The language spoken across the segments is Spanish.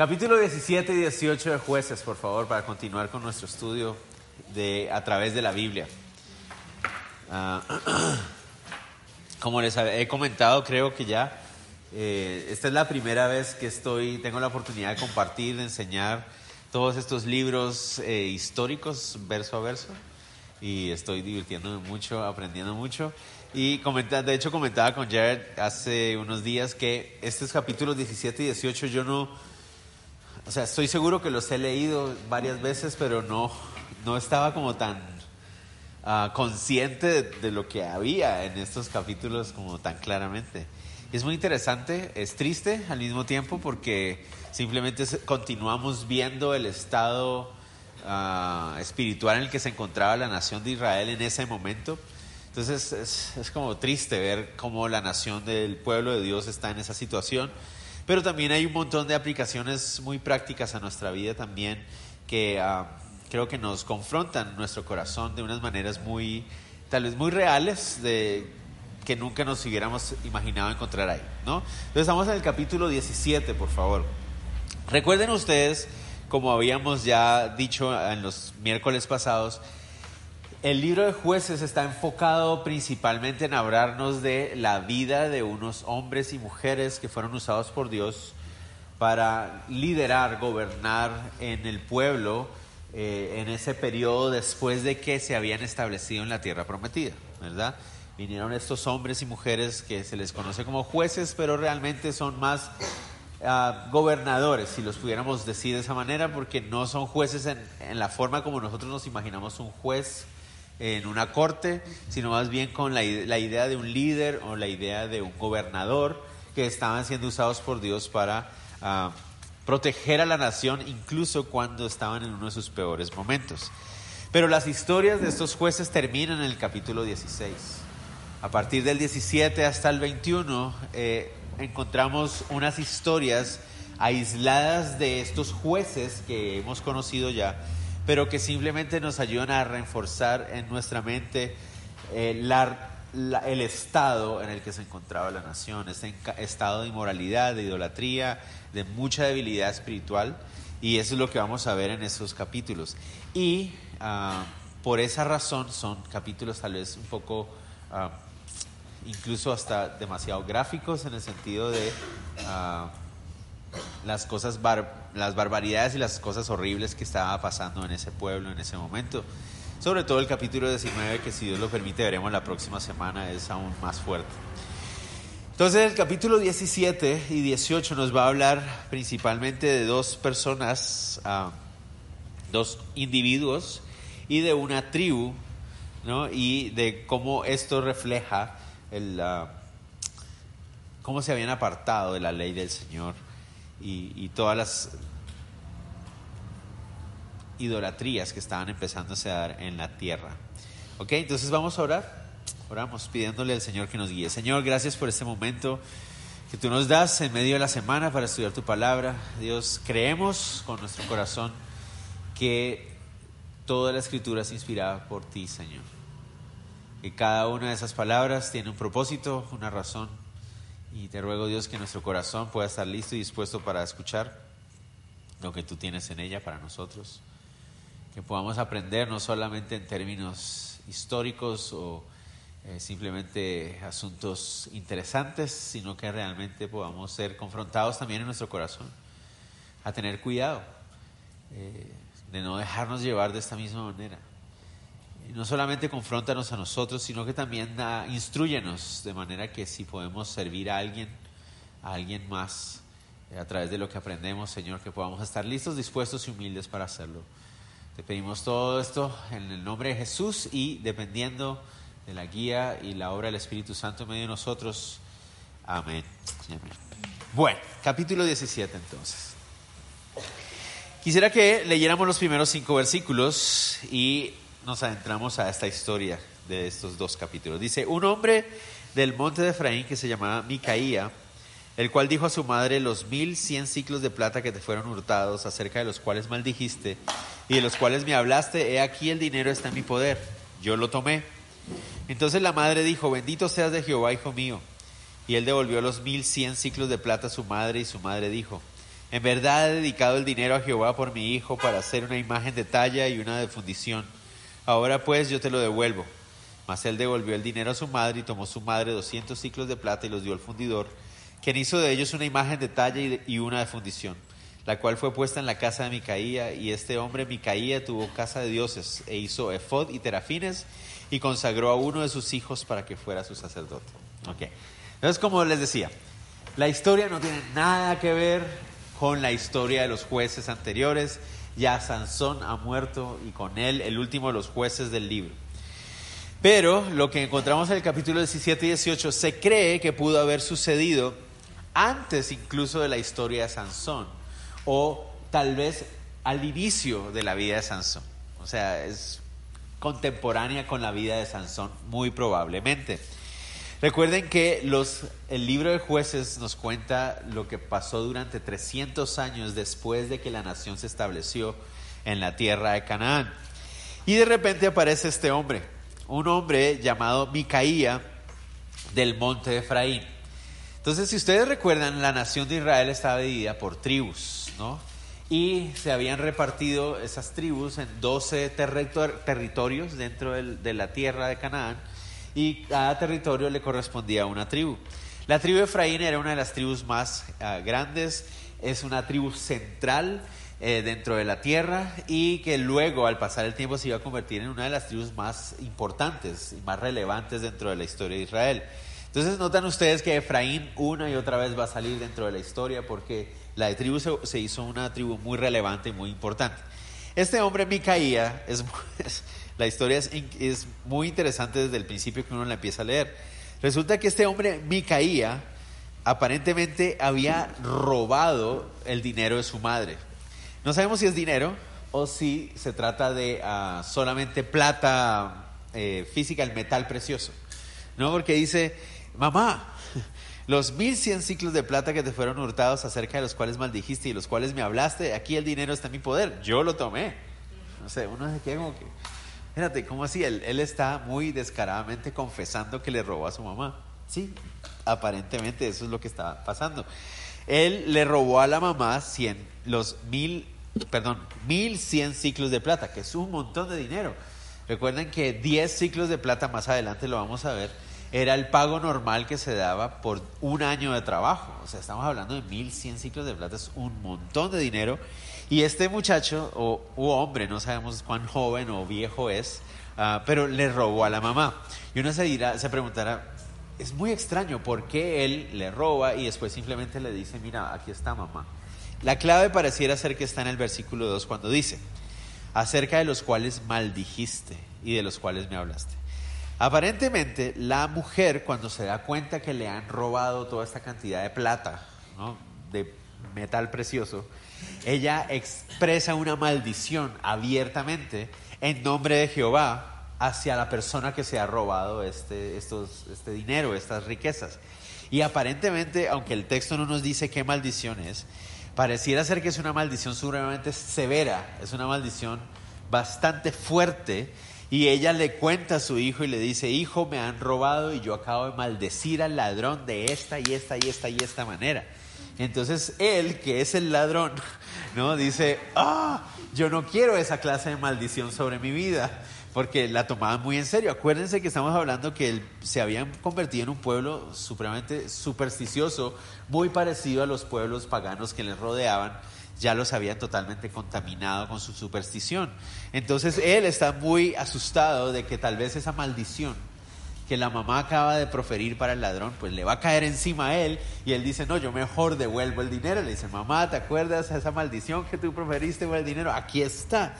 Capítulo 17 y 18 de Jueces, por favor, para continuar con nuestro estudio de a través de la Biblia. Ah, como les he comentado, creo que ya eh, esta es la primera vez que estoy, tengo la oportunidad de compartir, de enseñar todos estos libros eh, históricos verso a verso y estoy divirtiéndome mucho, aprendiendo mucho. Y comenta, de hecho comentaba con Jared hace unos días que estos capítulos 17 y 18 yo no o sea, estoy seguro que los he leído varias veces, pero no, no estaba como tan ah, consciente de, lo que había en estos capítulos como tan claramente. es muy interesante, es triste al mismo tiempo porque simplemente continuamos viendo el estado ah, espiritual en el que se encontraba la nación de Israel en ese momento. Entonces es, es como triste ver cómo la nación del pueblo de Dios está en esa situación. Pero también hay un montón de aplicaciones muy prácticas a nuestra vida también que ah, creo que nos confrontan nuestro corazón de unas maneras muy, tal vez muy reales, de que nunca nos hubiéramos imaginado encontrar ahí, ¿no? Entonces estamos en el capítulo 17, por favor. Recuerden ustedes, como habíamos ya dicho en los miércoles pasados, el libro de jueces está enfocado principalmente en hablarnos de la vida de unos hombres y mujeres que fueron usados por Dios para liderar, gobernar en el pueblo eh, en ese periodo después de que se habían establecido en la tierra prometida, ¿verdad? Vinieron estos hombres y mujeres que se les conoce como jueces, pero realmente son más ah, gobernadores, si los pudiéramos decir de esa manera, porque no son jueces en la forma como nosotros nos imaginamos un juez en una corte, sino más bien con la, idea de un líder o la idea de un gobernador que estaban siendo usados por Dios para ah, proteger a la nación incluso cuando estaban en uno de sus peores momentos. Pero las historias de estos jueces terminan en el capítulo 16. A partir del 17 hasta el 21 eh, encontramos unas historias aisladas de estos jueces que hemos conocido ya pero que simplemente nos ayudan a reforzar en nuestra mente eh, el estado en el que se encontraba la nación, ese estado de inmoralidad, de idolatría, de mucha debilidad espiritual, y eso es lo que vamos a ver en esos capítulos. Y ah, por esa razón son capítulos tal vez un poco... Ah, incluso hasta demasiado gráficos en el sentido de ah, las cosas, las barbaridades y las cosas horribles que estaba pasando en ese pueblo en ese momento. Sobre todo el capítulo 19, que si Dios lo permite veremos la próxima semana, es aún más fuerte. Entonces el capítulo 17 y 18 nos va a hablar principalmente de dos personas, ah, dos individuos y de una tribu, ¿no? y de cómo esto refleja el, ah, cómo se habían apartado de la ley del Señor y, todas las idolatrías que estaban empezando a dar en la tierra. Ok, entonces vamos a orar. Oramos pidiéndole al Señor que nos guíe. Señor, gracias por este momento que tú nos das en medio de la semana para estudiar tu palabra. Dios, creemos con nuestro corazón que toda la escritura es inspirada por ti, Señor. Que cada una de esas palabras tiene un propósito, una razón y te ruego, Dios, que nuestro corazón pueda estar listo y dispuesto para escuchar lo que tú tienes en ella para nosotros. Que podamos aprender no solamente en términos históricos o eh, simplemente asuntos interesantes, sino que realmente podamos ser confrontados también en nuestro corazón a tener cuidado eh, de no dejarnos llevar de esta misma manera no solamente confrontanos a nosotros, sino que también uh, instruyenos de manera que si podemos servir a alguien, a alguien más, eh, a través de lo que aprendemos, Señor, que podamos estar listos, dispuestos y humildes para hacerlo. Te pedimos todo esto en el nombre de Jesús y dependiendo de la guía y la obra del Espíritu Santo en medio de nosotros. Amén. Amén. Bueno, capítulo 17 entonces. Quisiera que leyéramos los primeros cinco versículos y nos adentramos a esta historia de estos dos capítulos. Dice, un hombre del monte de Efraín que se llamaba Micaía, el cual dijo a su madre, los mil cien ciclos de plata que te fueron hurtados, acerca de los cuales maldijiste y de los cuales me hablaste, he aquí el dinero está en mi poder. Yo lo tomé. Entonces la madre dijo, bendito seas de Jehová, hijo mío y él devolvió los mil cien ciclos de plata a su madre y su madre dijo, en verdad he dedicado el dinero a Jehová por mi hijo para hacer una imagen de talla y una de fundición. Ahora pues yo te lo devuelvo. Mas él devolvió el dinero a su madre y tomó su madre doscientos ciclos de plata y los dio al fundidor, quien hizo de ellos una imagen de talla y una de fundición, la cual fue puesta en la casa de Micaía, y este hombre Micaía tuvo casa de dioses, e hizo efod y terafines, y consagró a uno de sus hijos para que fuera su sacerdote. Okay. Entonces, como les decía, la historia no tiene nada que ver con la historia de los jueces anteriores. Ya Sansón ha muerto y con él el último de los jueces del libro. Pero lo que encontramos en el capítulo 17 y 18 se cree que pudo haber sucedido antes incluso de la historia de Sansón o tal vez al inicio de la vida de Sansón. O sea, es contemporánea con la vida de Sansón, muy probablemente. Recuerden que el libro de jueces nos cuenta lo que pasó durante 300 años después de que la nación se estableció en la tierra de Canaán. Y de repente aparece este hombre, un hombre llamado Micaía del monte de Efraín. Entonces, si ustedes recuerdan, la nación de Israel estaba dividida por tribus, ¿no? Y se habían repartido esas tribus en 12 territorios dentro de la tierra de Canaán y cada territorio le correspondía a una tribu. La tribu de Efraín era una de las tribus más ah, grandes, es una tribu central eh, dentro de la tierra y que luego al pasar el tiempo se iba a convertir en una de las tribus más importantes y más relevantes dentro de la historia de Israel. Entonces notan ustedes que Efraín una y otra vez va a salir dentro de la historia porque la tribu se, hizo una tribu muy relevante y muy importante. Este hombre Micaía es, la historia es, muy interesante desde el principio que uno la empieza a leer. Resulta que este hombre, Micaía, aparentemente había robado el dinero de su madre. No sabemos si es dinero o si se trata de ah, solamente plata eh, física, el metal precioso. ¿No? Porque dice, mamá, los mil cien ciclos de plata que te fueron hurtados acerca de los cuales maldijiste y los cuales me hablaste, aquí el dinero está en mi poder. Yo lo tomé. No sé, uno se queda como que, Fíjate, ¿cómo así? Él, él, está muy descaradamente confesando que le robó a su mamá. Sí, aparentemente eso es lo que está pasando. Él le robó a la mamá 100, los mil, perdón, mil cien ciclos de plata, que es un montón de dinero. Recuerden que 10 ciclos de plata, más adelante lo vamos a ver, era el pago normal que se daba por un año de trabajo. O sea, estamos hablando de mil cien ciclos de plata, es un montón de dinero. Y este muchacho, o hombre, no sabemos cuán joven o viejo es, ah, pero le robó a la mamá. Y uno se, dirá, se preguntará, es muy extraño, ¿por qué él le roba y después simplemente le dice, mira, aquí está mamá? La clave pareciera ser que está en el versículo 2 cuando dice, acerca de los cuales maldijiste y de los cuales me hablaste. Aparentemente, la mujer, cuando se da cuenta que le han robado toda esta cantidad de plata, de metal precioso, ella expresa una maldición abiertamente en nombre de Jehová hacia la persona que se ha robado este, estos, este dinero, estas riquezas. Y aparentemente, aunque el texto no nos dice qué maldición es, pareciera ser que es una maldición supremamente severa, es una maldición bastante fuerte. Y ella le cuenta a su hijo y le dice, hijo, me han robado y yo acabo de maldecir al ladrón de esta y esta y esta y esta manera. Entonces él, que es el ladrón, ¿no? Dice, ah, yo no quiero esa clase de maldición sobre mi vida, porque la tomaban muy en serio. Acuérdense que estamos hablando que se habían convertido en un pueblo supremamente supersticioso, muy parecido a los pueblos paganos que les rodeaban ya los habían totalmente contaminado con su superstición. Entonces él está muy asustado de que tal vez esa maldición que la mamá acaba de proferir para el ladrón, pues le va a caer encima a él y él dice, no, yo mejor devuelvo el dinero. Le dice, mamá, ¿te acuerdas de esa maldición que tú proferiste por el dinero? Aquí está.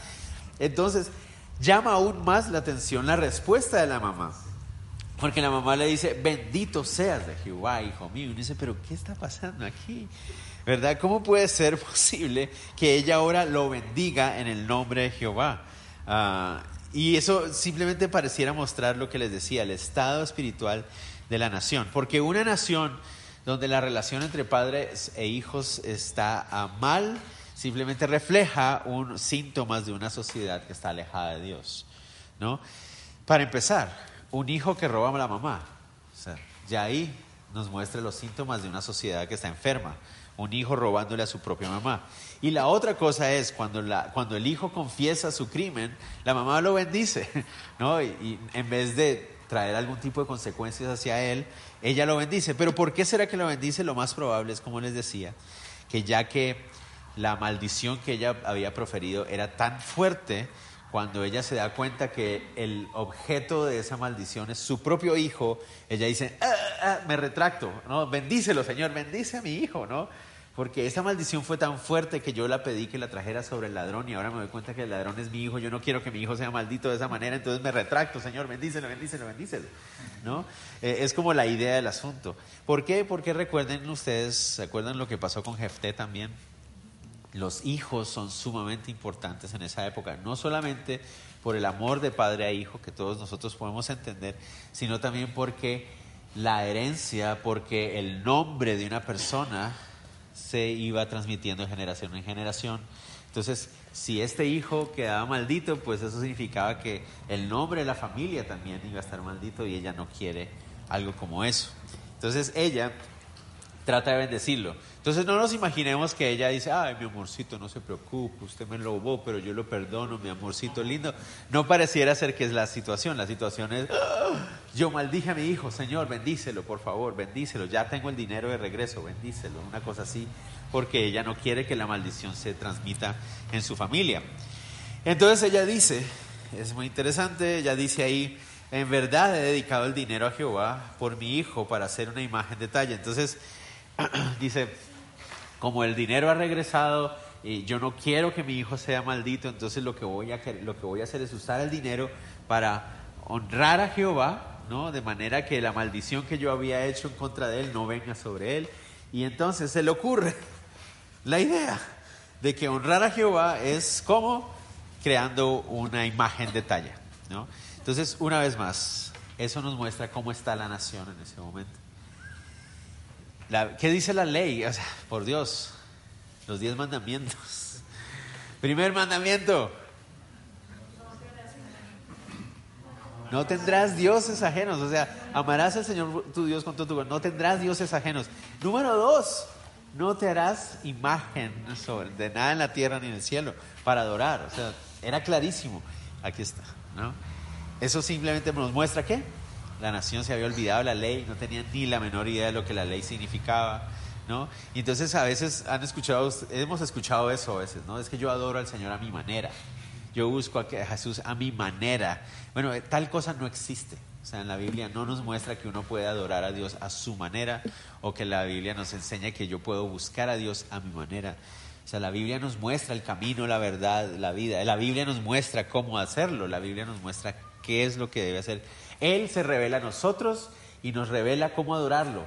Entonces, llama aún más la atención la respuesta de la mamá, Porque la mamá le dice, bendito seas de Jehová, hijo mío. Y dice, pero ¿qué está pasando aquí? ¿Verdad? ¿Cómo puede ser posible que ella ahora lo bendiga en el nombre de Jehová? Ah, y eso simplemente pareciera mostrar lo que les decía, el estado espiritual de la nación. Porque una nación donde la relación entre padres e hijos está mal, simplemente refleja un síntomas de una sociedad que está alejada de Dios. ¿no? Para empezar, un hijo que roba a la mamá, ya ahí nos muestra los síntomas de una sociedad que está enferma un hijo robándole a su propia mamá. Y la otra cosa es, cuando, cuando el hijo confiesa su crimen, la mamá lo bendice, ¿no? Y, en vez de traer algún tipo de consecuencias hacia él, ella lo bendice. Pero ¿por qué será que lo bendice? Lo más probable es, como les decía, que ya que la maldición que ella había proferido era tan fuerte, cuando ella se da cuenta que el objeto de esa maldición es su propio hijo, ella dice, ah, ah, me retracto, ¿no? Bendícelo, Señor, bendice a mi hijo, ¿no? Porque esa maldición fue tan fuerte que yo la pedí que la trajera sobre el ladrón y ahora me doy cuenta que el ladrón es mi hijo. Yo no quiero que mi hijo sea maldito de esa manera, entonces me retracto, Señor, bendícelo, bendícelo, bendícelo. ¿No? Eh, es como la idea del asunto. ¿Por qué? Porque recuerden ustedes, ¿se acuerdan lo que pasó con Jefté también? Los hijos son sumamente importantes en esa época, no solamente por el amor de padre a hijo que todos nosotros podemos entender, sino también porque la herencia, porque el nombre de una persona se iba transmitiendo de generación en generación. Entonces, si este hijo quedaba maldito, pues eso significaba que el nombre de la familia también iba a estar maldito y ella no quiere algo como eso. Entonces ella trata de bendecirlo. Entonces no nos imaginemos que ella dice, ay, mi amorcito, no se preocupe, usted me robó, pero yo lo perdono, mi amorcito lindo. No pareciera ser que es la situación. La situación es, ah, yo maldije a mi hijo, Señor, bendícelo, por favor, bendícelo. Ya tengo el dinero de regreso, bendícelo. Una cosa así, porque ella no quiere que la maldición se transmita en su familia. Entonces ella dice, es muy interesante, ella dice ahí, en verdad he dedicado el dinero a Jehová por mi hijo para hacer una imagen de talla. Entonces dice, como el dinero ha regresado y yo no quiero que mi hijo sea maldito, entonces lo que voy a, lo que voy a hacer es usar el dinero para honrar a Jehová, ¿no? De manera que la maldición que yo había hecho en contra de él no venga sobre él. Y entonces se le ocurre la idea de que honrar a Jehová es como creando una imagen de talla, ¿no? Entonces, una vez más, eso nos muestra cómo está la nación en ese momento. ¿Qué dice la ley? O sea, por Dios, los diez mandamientos. Primer mandamiento. No tendrás dioses ajenos, o sea, amarás al Señor tu Dios con todo tu corazón. No tendrás dioses ajenos. Número dos, no te harás imagen de nada en la tierra ni en el cielo para adorar. O sea, era clarísimo. Aquí está, ¿no? Eso simplemente nos muestra qué? La nación se había olvidado la ley, no tenía ni la menor idea de lo que la ley significaba, ¿no? Y entonces a veces han escuchado, hemos escuchado eso a veces, ¿no? Es que yo adoro al Señor a mi manera, yo busco a Jesús a mi manera. Bueno, eh, tal cosa no existe. O sea, en la Biblia no nos muestra que uno puede adorar a Dios a su manera o que la Biblia nos enseña que yo puedo buscar a Dios a mi manera. O sea, la Biblia nos muestra el camino, la verdad, la vida. La Biblia nos muestra cómo hacerlo. La Biblia nos muestra qué es lo que debe hacer él se revela a nosotros y nos revela cómo adorarlo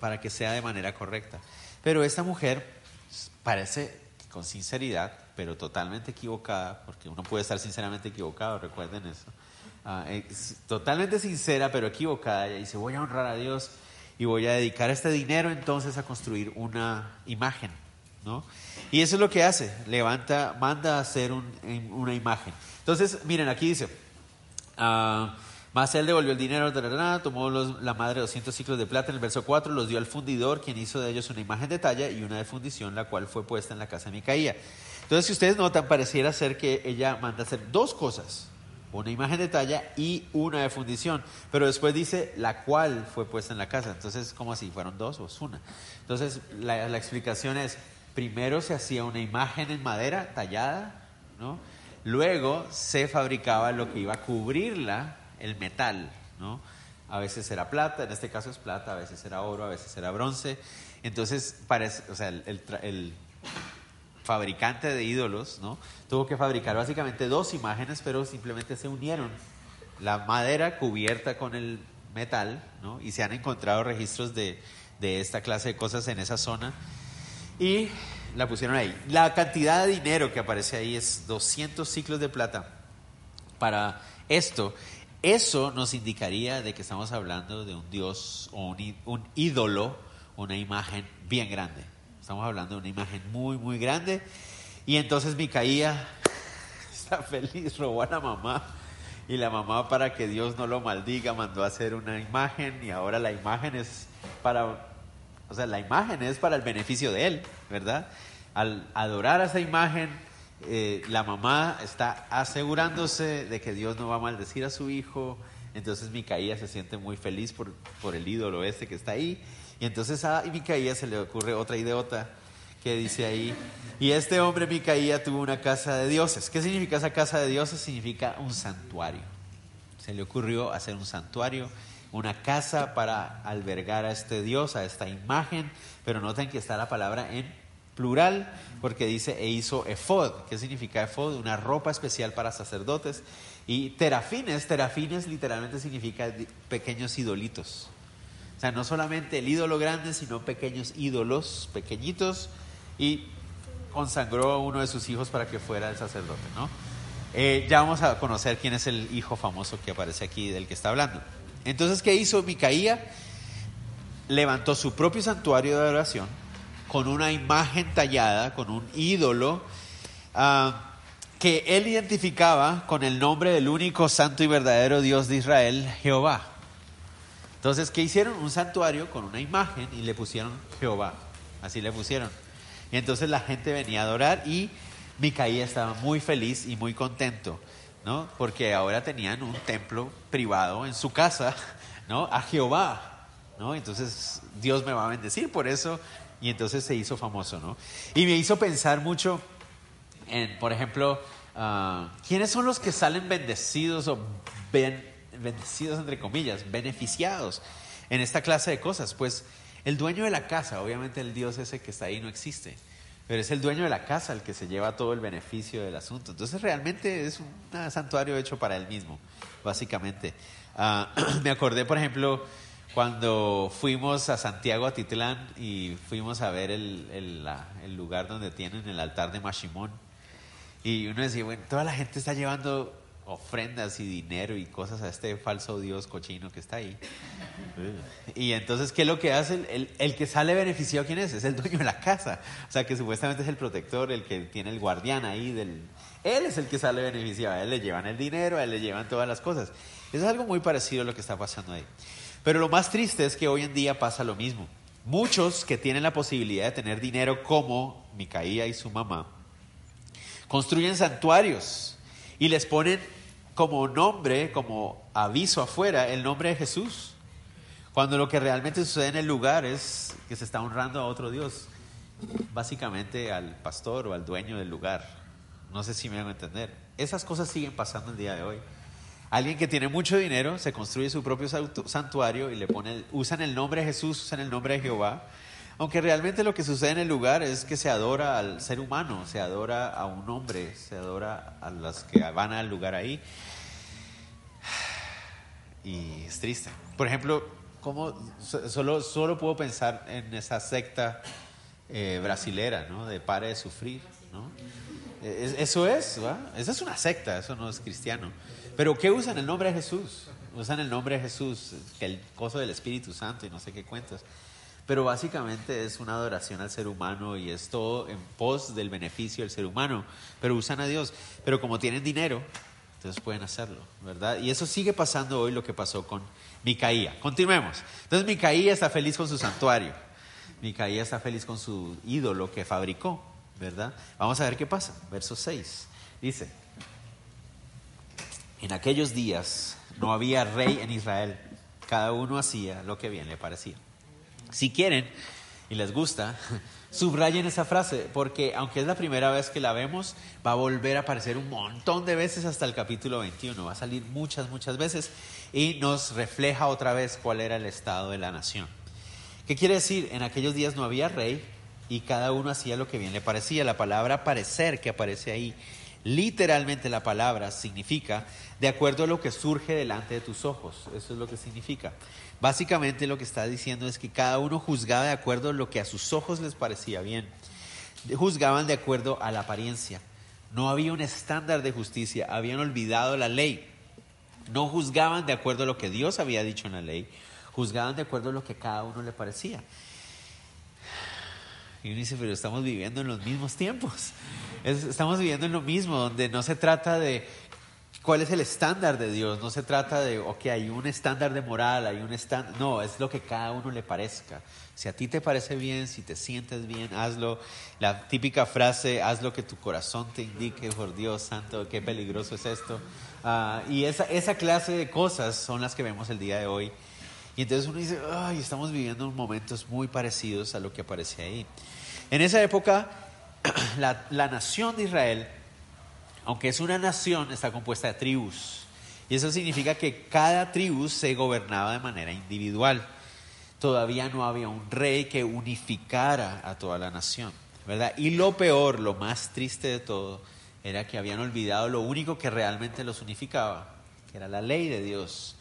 para que sea de manera correcta. Pero esta mujer parece con sinceridad, pero totalmente equivocada, porque uno puede estar sinceramente equivocado, recuerden eso. Ah, totalmente sincera, pero equivocada. Ella dice, voy a honrar a Dios y voy a dedicar este dinero entonces a construir una imagen. ¿no? Y eso es lo que hace, levanta, manda a hacer una imagen. Entonces, miren, aquí dice, uh, más él devolvió el dinero, tomó la madre 200 ciclos de plata en el verso 4, los dio al fundidor, quien hizo de ellos una imagen de talla y una de fundición, la cual fue puesta en la casa de Micaía. Entonces, si ustedes notan, pareciera ser que ella manda hacer dos cosas, una imagen de talla y una de fundición, pero después dice la cual fue puesta en la casa. Entonces, ¿cómo así? ¿Fueron dos o es una? Entonces, la, explicación es, primero se hacía una imagen en madera tallada. Luego se fabricaba lo que iba a cubrirla el metal, ¿no? A veces era plata, en este caso es plata, a veces era oro, a veces era bronce. Entonces, parece, o sea, el, fabricante de ídolos, ¿no? Tuvo que fabricar básicamente dos imágenes, pero simplemente se unieron. La madera cubierta con el metal, ¿no? Y se han encontrado registros de, de esta clase de cosas en esa zona. Y la pusieron ahí. La cantidad de dinero que aparece ahí es 200 ciclos de plata para esto. Eso nos indicaría de que estamos hablando de un dios o un, ídolo, una imagen bien grande. Estamos hablando de una imagen muy, muy grande. Y entonces Micaía está feliz, robó a la mamá. Y la mamá, para que Dios no lo maldiga, mandó a hacer una imagen. Y ahora la imagen es para o sea, la imagen es para el beneficio de él, ¿verdad? Al adorar a esa imagen, eh, la mamá está asegurándose de que Dios no va a maldecir a su hijo. Entonces Micaías se siente muy feliz por, por el ídolo este que está ahí. Y entonces a Micaías se le ocurre otra idiota que dice ahí, y este hombre Micaía tuvo una casa de dioses. ¿Qué significa esa casa de dioses? Significa un santuario. Se le ocurrió hacer un santuario una casa para albergar a este Dios, a esta imagen, pero noten que está la palabra en plural porque dice e hizo efod. ¿Qué significa efod? Una ropa especial para sacerdotes. Y terafines, terafines literalmente significa pequeños idolitos. O sea, no solamente el ídolo grande, sino pequeños ídolos, pequeñitos, y consagró a uno de sus hijos para que fuera el sacerdote, ¿no? Eh, ya vamos a conocer quién es el hijo famoso que aparece aquí del que está hablando. Entonces, ¿qué hizo Micaía? Levantó su propio santuario de adoración con una imagen tallada, con un ídolo ah, que él identificaba con el nombre del único santo y verdadero Dios de Israel, Jehová. Entonces, ¿qué hicieron? Un santuario con una imagen y le pusieron Jehová. Así le pusieron. Y entonces la gente venía a adorar y Micaía estaba muy feliz y muy contento. ¿no? Porque ahora tenían un templo privado en su casa, ¿no? A Jehová, ¿no? Entonces Dios me va a bendecir por eso y entonces se hizo famoso, ¿no? Y me hizo pensar mucho en, por ejemplo, ah, ¿quiénes son los que salen bendecidos o bendecidos entre comillas, beneficiados en esta clase de cosas? Pues el dueño de la casa, obviamente el Dios ese que está ahí no existe pero es el dueño de la casa el que se lleva todo el beneficio del asunto. Entonces realmente es un santuario hecho para él mismo, básicamente. Ah, me acordé, por ejemplo, cuando fuimos a Santiago, a Titlán, y fuimos a ver el, lugar donde tienen el altar de Mashimón. Y uno decía, bueno, toda la gente está llevando ofrendas y dinero y cosas a este falso Dios cochino que está ahí. Y entonces, ¿qué es lo que hace? El, el, que sale beneficiado, ¿quién es? Es el dueño de la casa. O sea, que supuestamente es el protector, el que tiene el guardián ahí del... Él es el que sale beneficiado. A él le llevan el dinero, a él le llevan todas las cosas. Eso es algo muy parecido a lo que está pasando ahí. Pero lo más triste es que hoy en día pasa lo mismo. Muchos que tienen la posibilidad de tener dinero como Micaía y su mamá, construyen santuarios y les ponen como nombre, como aviso afuera, el nombre de Jesús. Cuando lo que realmente sucede en el lugar es que se está honrando a otro Dios, básicamente al pastor o al dueño del lugar. No sé si me van a entender. Esas cosas siguen pasando el día de hoy. Alguien que tiene mucho dinero se construye su propio santuario y le pone, usan el nombre de Jesús, usan el nombre de Jehová, aunque realmente lo que sucede en el lugar es que se adora al ser humano, se adora a un hombre, se adora a los que van al lugar ahí y es triste. Por ejemplo, ¿cómo, solo, solo puedo pensar en esa secta eh, brasilera, ¿no? De pare de sufrir, ¿no? eso es, ¿va? Esa es una secta, eso no es cristiano. Pero ¿qué usan el nombre de Jesús? Usan el nombre de Jesús, el coso del Espíritu Santo y no sé qué cuentas. Pero básicamente es una adoración al ser humano y es todo en pos del beneficio del ser humano. Pero usan a Dios. Pero como tienen dinero, entonces pueden hacerlo, ¿verdad? Y eso sigue pasando hoy lo que pasó con Micaía. Continuemos. Entonces Micaía está feliz con su santuario. Micaía está feliz con su ídolo que fabricó, ¿verdad? Vamos a ver qué pasa. Verso 6. Dice, en aquellos días no había rey en Israel. Cada uno hacía lo que bien le parecía. Si quieren y les gusta, Subrayen esa frase, porque aunque es la primera vez que la vemos, va a volver a aparecer un montón de veces hasta el capítulo 21. Va a salir muchas, muchas veces y nos refleja otra vez cuál era el estado de la nación. ¿Qué quiere decir? En aquellos días no había rey y cada uno hacía lo que bien le parecía. La palabra parecer que aparece ahí Literalmente la palabra significa de acuerdo a lo que surge delante de tus ojos. Eso es lo que significa. Básicamente lo que está diciendo es que cada uno juzgaba de acuerdo a lo que a sus ojos les parecía bien. Juzgaban de acuerdo a la apariencia. No había un estándar de justicia, habían olvidado la ley. No juzgaban de acuerdo a lo que Dios había dicho en la ley, juzgaban de acuerdo a lo que cada uno le parecía. Y uno dice, pero estamos viviendo en los mismos tiempos. estamos viviendo en lo mismo, donde no se trata de cuál es el estándar de Dios, no se trata de, ok, hay un estándar de moral, hay un estándar, no, es lo que cada uno le parezca. Si a ti te parece bien, si te sientes bien, hazlo. La típica frase, haz lo que tu corazón te indique, por Dios santo, qué peligroso es esto. Ah, y esa, clase de cosas son las que vemos el día de hoy. Y entonces uno dice, ay, estamos viviendo momentos muy parecidos a lo que aparece ahí. En esa época, la, la nación de Israel, aunque es una nación, está compuesta de tribus. Y eso significa que cada tribu se gobernaba de manera individual todavía no había un rey que unificara a toda la nación, ¿verdad? Y lo peor, lo más triste de todo, era que habían olvidado lo único que realmente los unificaba, que era la ley de Dios.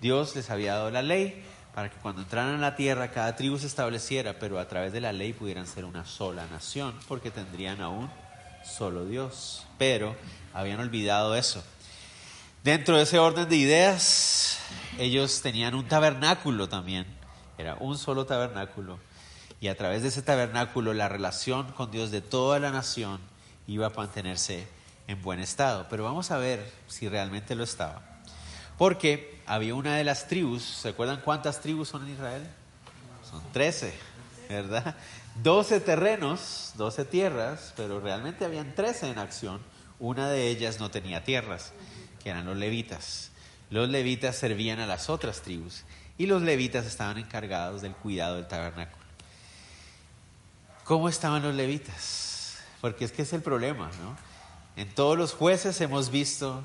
Dios les había dado la ley para que cuando entraran a la tierra cada tribu se estableciera, pero a través de la ley pudieran ser una sola nación, porque tendrían aún solo Dios. Pero habían olvidado eso. Dentro de ese orden de ideas, ellos tenían un tabernáculo también, era un solo tabernáculo. Y a través de ese tabernáculo la relación con Dios de toda la nación iba a mantenerse en buen estado. Pero vamos a ver si realmente lo estaba. Porque había una de las tribus, ¿se acuerdan cuántas tribus son en Israel? Son trece, ¿verdad? Doce terrenos, doce tierras, pero realmente habían trece en acción. Una de ellas no tenía tierras, que eran los levitas. Los levitas servían a las otras tribus y los levitas estaban encargados del cuidado del tabernáculo. ¿Cómo estaban los levitas? Porque es que es el problema, ¿no? En todos los jueces hemos visto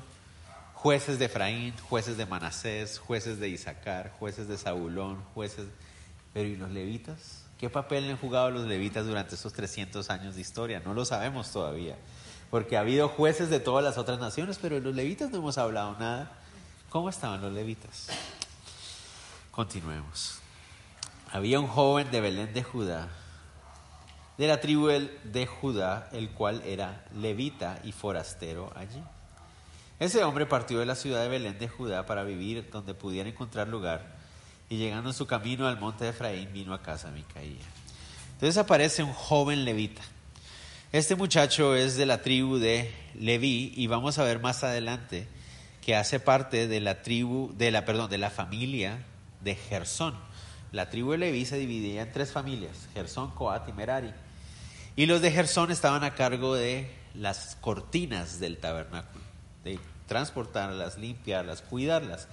jueces de Efraín, jueces de Manasés, jueces de Isaacar, jueces de Zabulón, jueces... Pero ¿y los levitas? ¿Qué papel han jugado los levitas durante esos 300 años de historia? No lo sabemos todavía. Porque ha habido jueces de todas las otras naciones, pero de los levitas no hemos hablado nada. ¿Cómo estaban los levitas? Continuemos. Había un joven de Belén de Judá, de la tribu de Judá, el cual era levita y forastero allí. Ese hombre partió de la ciudad de Belén de Judá para vivir donde pudiera encontrar lugar, y llegando en su camino al monte de Efraín, vino a casa Micaía. Entonces aparece un joven levita. Este muchacho es de la tribu de Leví, y vamos a ver más adelante que hace parte de la tribu, de la, perdón, de la familia de Gersón. La tribu de Leví se dividía en tres familias, Gersón, Coat y Merari. Y los de Gersón estaban a cargo de las cortinas del tabernáculo, de transportarlas, limpiarlas, cuidarlas.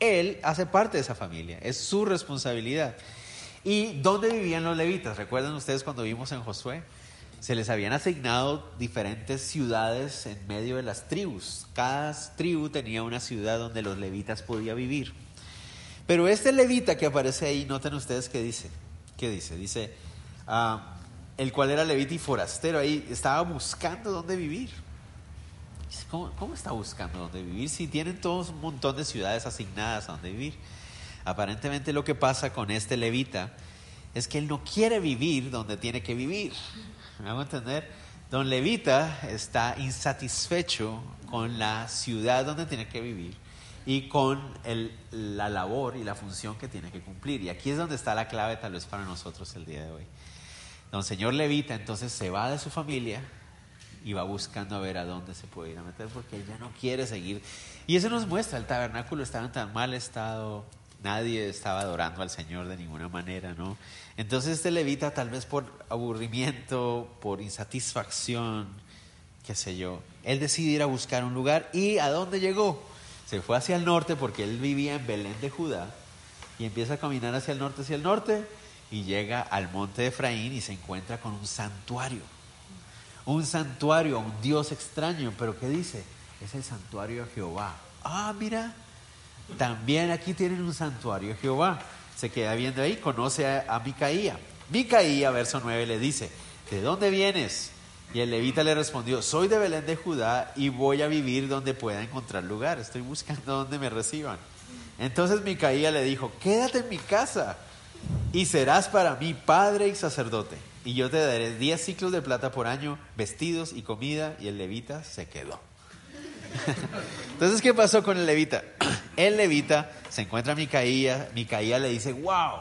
Él hace parte de esa familia, es su responsabilidad. ¿Y dónde vivían los levitas? ¿Recuerdan ustedes cuando vimos en Josué? Se les habían asignado diferentes ciudades en medio de las tribus. Cada tribu tenía una ciudad donde los levitas podían vivir. Pero este levita que aparece ahí, noten ustedes qué dice. ¿Qué dice? Dice, ah, el cual era levita y forastero, ahí estaba buscando dónde vivir. ¿Cómo, ¿Cómo, está buscando dónde vivir si tienen todos un montón de ciudades asignadas a dónde vivir? Aparentemente lo que pasa con este levita es que él no quiere vivir donde tiene que vivir. ¿Me hago entender? Don Levita está insatisfecho con la ciudad donde tiene que vivir y con el, la labor y la función que tiene que cumplir. Y aquí es donde está la clave tal vez para nosotros el día de hoy. Don señor Levita entonces se va de su familia y va buscando a ver a dónde se puede ir a meter porque él ya no quiere seguir. Y eso nos muestra, el tabernáculo estaba en tan mal estado, nadie estaba adorando al Señor de ninguna manera, ¿no? Entonces este levita tal vez por aburrimiento, por insatisfacción, qué sé yo, él decide ir a buscar un lugar y ¿a dónde llegó? se fue hacia el norte porque él vivía en Belén de Judá y empieza a caminar hacia el norte, hacia el norte y llega al monte de Efraín y se encuentra con un santuario. Un santuario, un Dios extraño, pero ¿qué dice? Es el santuario de Jehová. Ah, mira, también aquí tienen un santuario de Jehová. Se queda viendo ahí, conoce a, a Micaía. Micaía, verso 9, le dice, ¿de dónde vienes? Y el levita le respondió, soy de Belén de Judá y voy a vivir donde pueda encontrar lugar. Estoy buscando donde me reciban. Entonces Micaía le dijo, quédate en mi casa y serás para mí padre y sacerdote. Y yo te daré diez ciclos de plata por año, vestidos y comida. Y el levita se quedó. Entonces, ¿qué pasó con el levita? El levita se encuentra a Micaía, Micaía le dice, wow,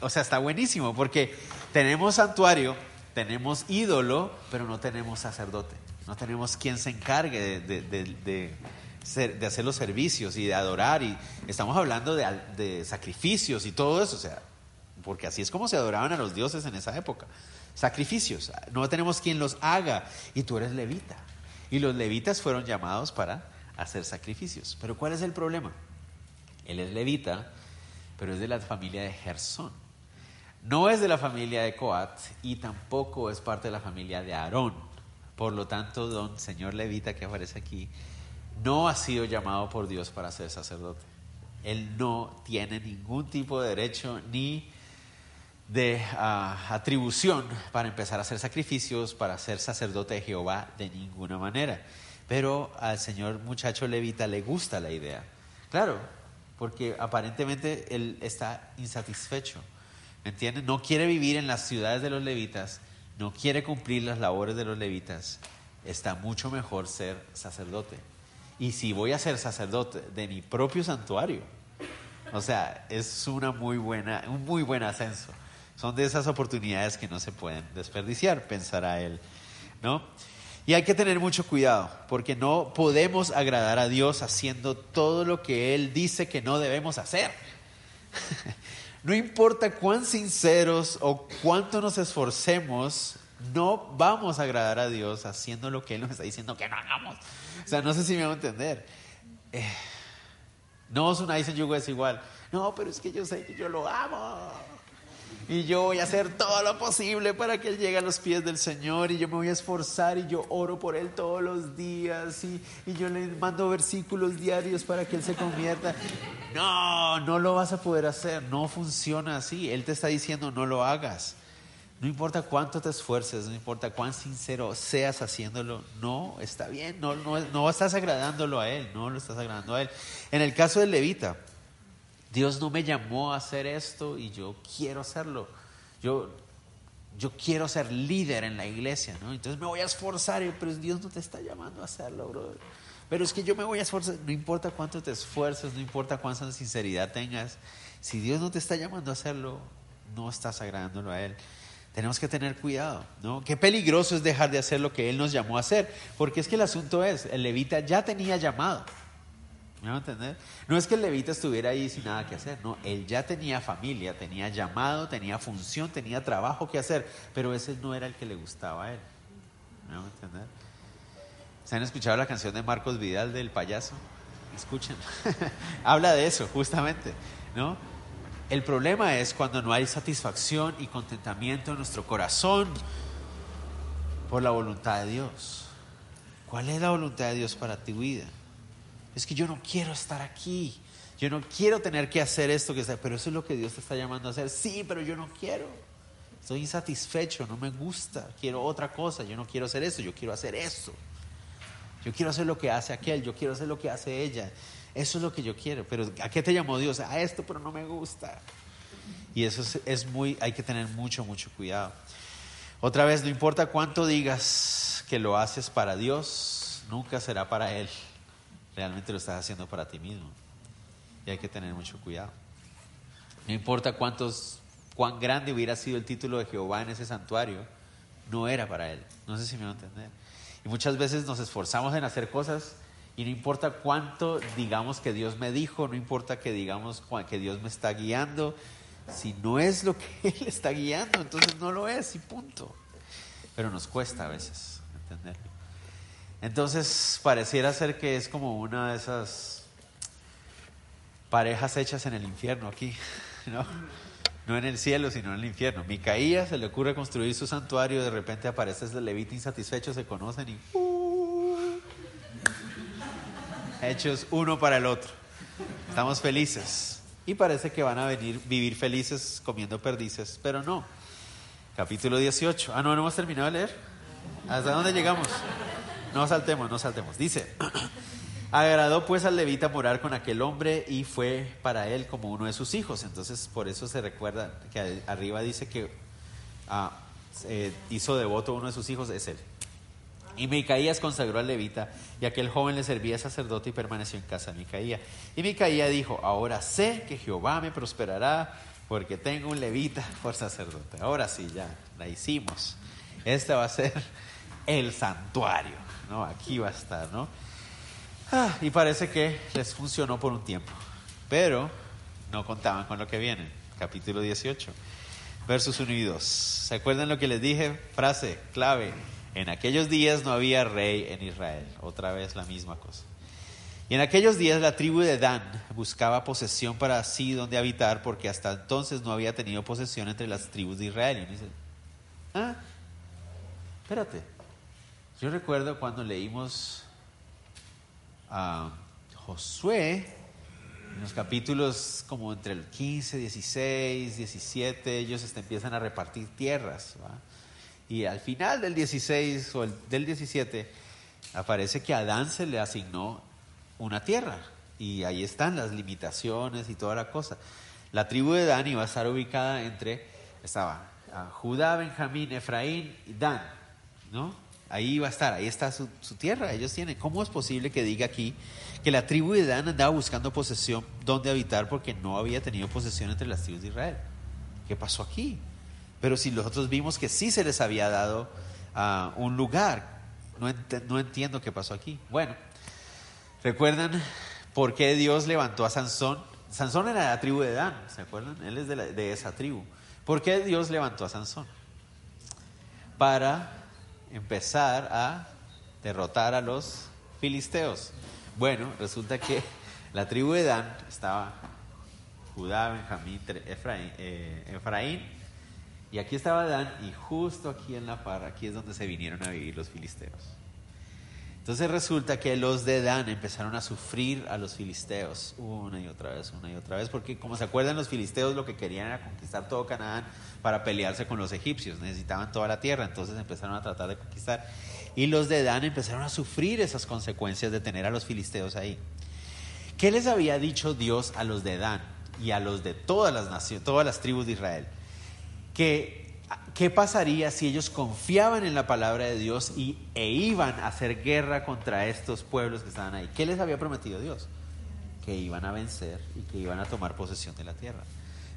o sea, está buenísimo porque tenemos santuario, tenemos ídolo, pero no tenemos sacerdote, no tenemos quien se encargue de, de, hacer los servicios y de adorar, y estamos hablando de, sacrificios y todo eso, o sea, porque así es como se adoraban a los dioses en esa época, sacrificios, no tenemos quien los haga, y tú eres levita, y los levitas fueron llamados para hacer sacrificios. Pero ¿cuál es el problema? Él es levita, pero es de la familia de Gersón. No es de la familia de Coat y tampoco es parte de la familia de Aarón. Por lo tanto, don señor levita que aparece aquí, no ha sido llamado por Dios para ser sacerdote. Él no tiene ningún tipo de derecho ni de ah, atribución para empezar a hacer sacrificios, para ser sacerdote de Jehová de ninguna manera. Pero al señor muchacho levita le gusta la idea. Claro, porque aparentemente él está insatisfecho. ¿Me entienden? No quiere vivir en las ciudades de los levitas, no quiere cumplir las labores de los levitas. Está mucho mejor ser sacerdote. Y si voy a ser sacerdote de mi propio santuario, o sea, es una muy buena, un muy buen ascenso. Son de esas oportunidades que no se pueden desperdiciar, pensará él, ¿no? Y hay que tener mucho cuidado, porque no podemos agradar a Dios haciendo todo lo que Él dice que no debemos hacer. no importa cuán sinceros o cuánto nos esforcemos, no vamos a agradar a Dios haciendo lo que Él nos está diciendo que no hagamos. O sea, no sé si me va a entender. Eh, no, es una yugo es igual. No, pero es que yo sé que yo lo amo y yo voy a hacer todo lo posible para que Él llegue a los pies del Señor y yo me voy a esforzar y yo oro por Él todos los días y, y, yo le mando versículos diarios para que Él se convierta. No, no lo vas a poder hacer, no funciona así. Él te está diciendo no lo hagas. No importa cuánto te esfuerces, no importa cuán sincero seas haciéndolo, no, está bien, no, no, no estás agradándolo a Él, no lo estás agradando a Él. En el caso del levita, Dios no me llamó a hacer esto y yo quiero hacerlo. Yo, yo quiero ser líder en la iglesia, ¿no? Entonces me voy a esforzar, pero Dios no te está llamando a hacerlo, brother. Pero es que yo me voy a esforzar, no importa cuánto te esfuerces, no importa cuánta sinceridad tengas, si Dios no te está llamando a hacerlo, no estás agradándolo a Él. Tenemos que tener cuidado, ¿no? Qué peligroso es dejar de hacer lo que Él nos llamó a hacer, porque es que el asunto es, el levita ya tenía llamado. ¿Me entender? No es que el levita estuviera ahí sin nada que hacer, no, él ya tenía familia, tenía llamado, tenía función, tenía trabajo que hacer, pero ese no era el que le gustaba a él. ¿Me a entender? ¿Se han escuchado la canción de Marcos Vidal del payaso? Escuchen. Habla de eso, justamente, ¿no? El problema es cuando no hay satisfacción y contentamiento en nuestro corazón por la voluntad de Dios. ¿Cuál es la voluntad de Dios para tu vida? Es que yo no quiero estar aquí, yo no quiero tener que hacer esto, pero eso es lo que Dios te está llamando a hacer. Sí, pero yo no quiero. Estoy insatisfecho, no me gusta, quiero otra cosa, yo no quiero hacer eso, yo quiero hacer eso. Yo quiero hacer lo que hace aquel, yo quiero hacer lo que hace ella. Eso es lo que yo quiero, pero ¿a qué te llamó Dios? A esto, pero no me gusta. Y eso es, es muy, hay que tener mucho, mucho cuidado. Otra vez, no importa cuánto digas que lo haces para Dios, nunca será para Él realmente lo estás haciendo para ti mismo. Y hay que tener mucho cuidado. No importa cuántos, cuán grande hubiera sido el título de Jehová en ese santuario, no era para él. No sé si me va a entender. Y muchas veces nos esforzamos en hacer cosas y no importa cuánto digamos que Dios me dijo, no importa que digamos que Dios me está guiando, si no es lo que Él está guiando, entonces no lo es y punto. Pero nos cuesta a veces entenderlo. Entonces pareciera ser que es como una de esas parejas hechas en el infierno aquí, ¿no? No en el cielo, sino en el infierno. Micaía se le ocurre construir su santuario, de repente aparece el levita insatisfecho, se conocen y uh, hechos uno para el otro. Estamos felices. Y parece que van a venir vivir felices comiendo perdices, pero no. Capítulo 18. Ah, no, no hemos terminado de leer. ¿Hasta dónde llegamos? No saltemos, no saltemos. Dice, agradó pues al levita morar con aquel hombre y fue para él como uno de sus hijos. Entonces, por eso se recuerda que arriba dice que ah, hizo devoto uno de sus hijos, es él. Y Micaías consagró al levita, y aquel joven le servía sacerdote y permaneció en casa de Micaía. Y Micaía dijo, ahora sé que Jehová me prosperará, porque tengo un levita por sacerdote. Ahora sí, ya, la hicimos. Este va a ser el santuario, ¿no? Aquí va a estar, ¿no? Ah, y parece que les funcionó por un tiempo, pero no contaban con lo que viene. Capítulo 18, versos 1 y 2. ¿Se acuerdan lo que les dije? Frase clave en aquellos días no había rey en Israel. Otra vez la misma cosa. Y en aquellos días la tribu de Dan buscaba posesión para sí donde habitar, porque hasta entonces no había tenido posesión entre las tribus de Israel. Y dice, ah, espérate. Yo recuerdo cuando leímos a Josué, en los capítulos como entre el 15, 16, 17, ellos empiezan a repartir tierras. Y al final del 16 o del 17 aparece que a Adán se le asignó una tierra. Y ahí están las limitaciones y toda la cosa. La tribu de Dan iba a estar ubicada entre, estaba Judá, Benjamín, Efraín y Dan, ¿no? Ahí iba a estar, ahí está su, tierra, ellos tienen. ¿Cómo es posible que diga aquí que la tribu de Dan andaba buscando posesión donde habitar porque no había tenido posesión entre las tribus de Israel? ¿Qué pasó aquí? Pero si nosotros vimos que sí se les había dado uh, un lugar, no, ent no entiendo qué pasó aquí. Bueno, ¿recuerdan por qué Dios levantó a Sansón? Sansón era de la tribu de Dan, ¿se acuerdan? Él es de esa tribu. ¿Por qué Dios levantó a Sansón? Para empezar a derrotar a los filisteos. Bueno, resulta que la tribu de Dan estaba Judá, Benjamín, Efraín, eh, Efraín y aquí estaba Dan y justo aquí en la parra, aquí es donde se vinieron a vivir los filisteos. Entonces resulta que los de Dan empezaron a sufrir a los filisteos una y otra vez, una y otra vez, porque como se acuerdan los filisteos lo que querían era conquistar todo Canaán para pelearse con los egipcios, necesitaban toda la tierra, entonces empezaron a tratar de conquistar. Y los de Dan empezaron a sufrir esas consecuencias de tener a los filisteos ahí. ¿Qué les había dicho Dios a los de Dan y a los de todas las naciones, todas las tribus de Israel? que qué pasaría si ellos confiaban en la palabra de Dios y, e iban a hacer guerra contra estos pueblos que estaban ahí. ¿Qué les había prometido Dios? Que iban a vencer y que iban a tomar posesión de la tierra.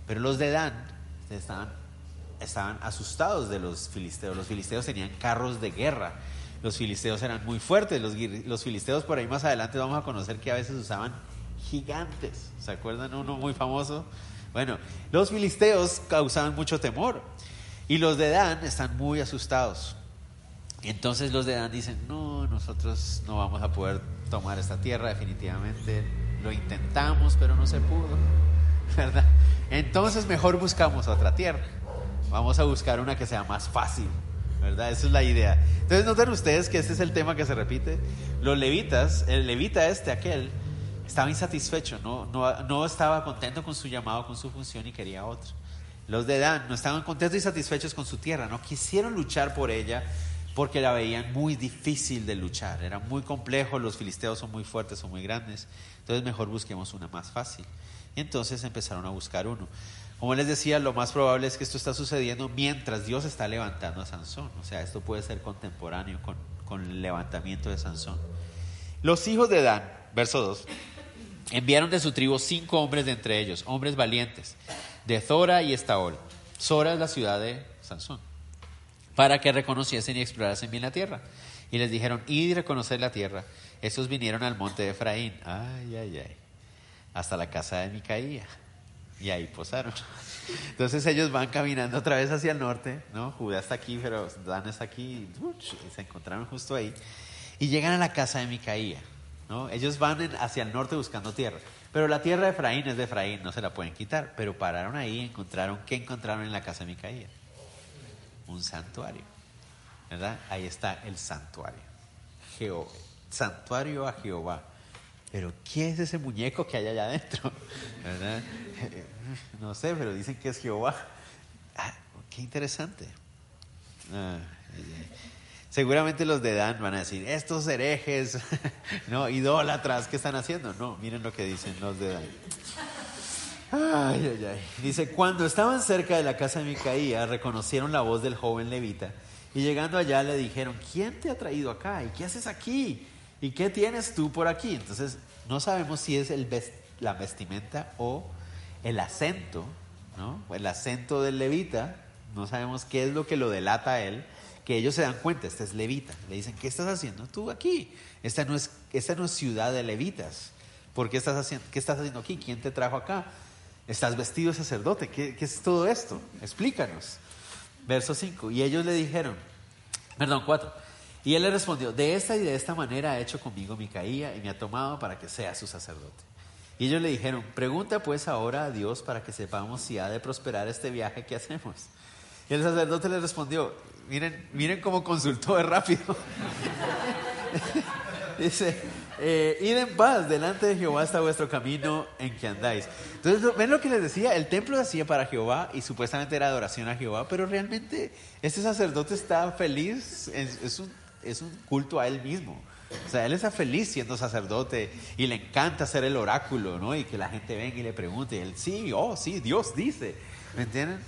Pero los de Dan estaban, estaban asustados de los filisteos. Los filisteos tenían carros de guerra. Los filisteos eran muy fuertes. Los, los filisteos por ahí más adelante vamos a conocer que a veces usaban gigantes. ¿Se acuerdan uno muy famoso? Bueno, los filisteos causaban mucho temor y los de Dan están muy asustados. Entonces los de Dan dicen, no, nosotros no vamos a poder tomar esta tierra definitivamente. Lo intentamos, pero no se pudo. ¿Verdad? Entonces mejor buscamos otra tierra. Vamos a buscar una que sea más fácil. ¿Verdad? Esa es la idea. Entonces noten ustedes que este es el tema que se repite. Los levitas, el levita este, aquel, estaba insatisfecho, no, no, estaba contento con su llamado, con su función y quería otro. Los de Dan no estaban contentos y satisfechos con su tierra, no quisieron luchar por ella porque la veían muy difícil de luchar, era muy complejo, los filisteos son muy fuertes, son muy grandes, entonces mejor busquemos una más fácil. Entonces empezaron a buscar uno. Como les decía, lo más probable es que esto está sucediendo mientras Dios está levantando a Sansón, o sea, esto puede ser contemporáneo con, con el levantamiento de Sansón. Los hijos de Dan, verso 2, Enviaron de su tribu cinco hombres de entre ellos, hombres valientes, de Zora y Estaol. Zora es la ciudad de Sansón, para que reconociesen y explorasen bien la tierra. Y les dijeron, id y reconocer la tierra. Estos vinieron al monte de Efraín, ay, ay, ay, hasta la casa de Micaía. Y ahí posaron. Entonces ellos van caminando otra vez hacia el norte, ¿no? Judá está aquí, pero Dan está aquí, se encontraron justo ahí. Y llegan a la casa de Micaía. Ellos van hacia el norte buscando tierra. Pero la tierra de Efraín es de Efraín, no se la pueden quitar. Pero pararon ahí y encontraron, ¿qué encontraron en la casa de Micaía? Un santuario. ¿Verdad? Ahí está el santuario. santuario a Jehová. Pero ¿quién es ese muñeco que hay allá adentro? ¿Verdad? No sé, pero dicen que es Jehová. Ah, qué interesante. Ah, Seguramente los de Dan van a decir, estos herejes, no, idólatras, ¿qué están haciendo? No, miren lo que dicen los de Dan. Ay, ay, ay. Dice, cuando estaban cerca de la casa de Micaía, reconocieron la voz del joven levita y llegando allá le dijeron, ¿quién te ha traído acá? ¿Y qué haces aquí? ¿Y qué tienes tú por aquí? Entonces, no sabemos si es la vestimenta o el acento, ¿no? El acento del levita, no sabemos qué es lo que lo delata él, que ellos se dan cuenta, este es levita. Le dicen, ¿qué estás haciendo tú aquí? Esta no es, esta no es ciudad de levitas. ¿Por qué estás haciendo, qué estás haciendo aquí? ¿Quién te trajo acá? Estás vestido de sacerdote. ¿Qué, ¿Qué, es todo esto? Explícanos. Verso 5. Y ellos le dijeron, perdón, 4. Y él le respondió, de esta y de esta manera ha hecho conmigo Micaía y me ha tomado para que sea su sacerdote. Y ellos le dijeron, pregunta pues ahora a Dios para que sepamos si ha de prosperar este viaje que hacemos. Y el sacerdote le respondió, miren, miren cómo consultó de rápido. Dice, eh, en paz, delante de Jehová está vuestro camino en que andáis. Entonces, ven lo que les decía, el templo se hacía para Jehová y supuestamente era adoración a Jehová, pero realmente este sacerdote está feliz, es, un, es un culto a él mismo. O sea, él está feliz siendo sacerdote y le encanta hacer el oráculo, ¿no? Y que la gente venga y le pregunte, él, sí, oh, sí, Dios dice, ¿me entienden?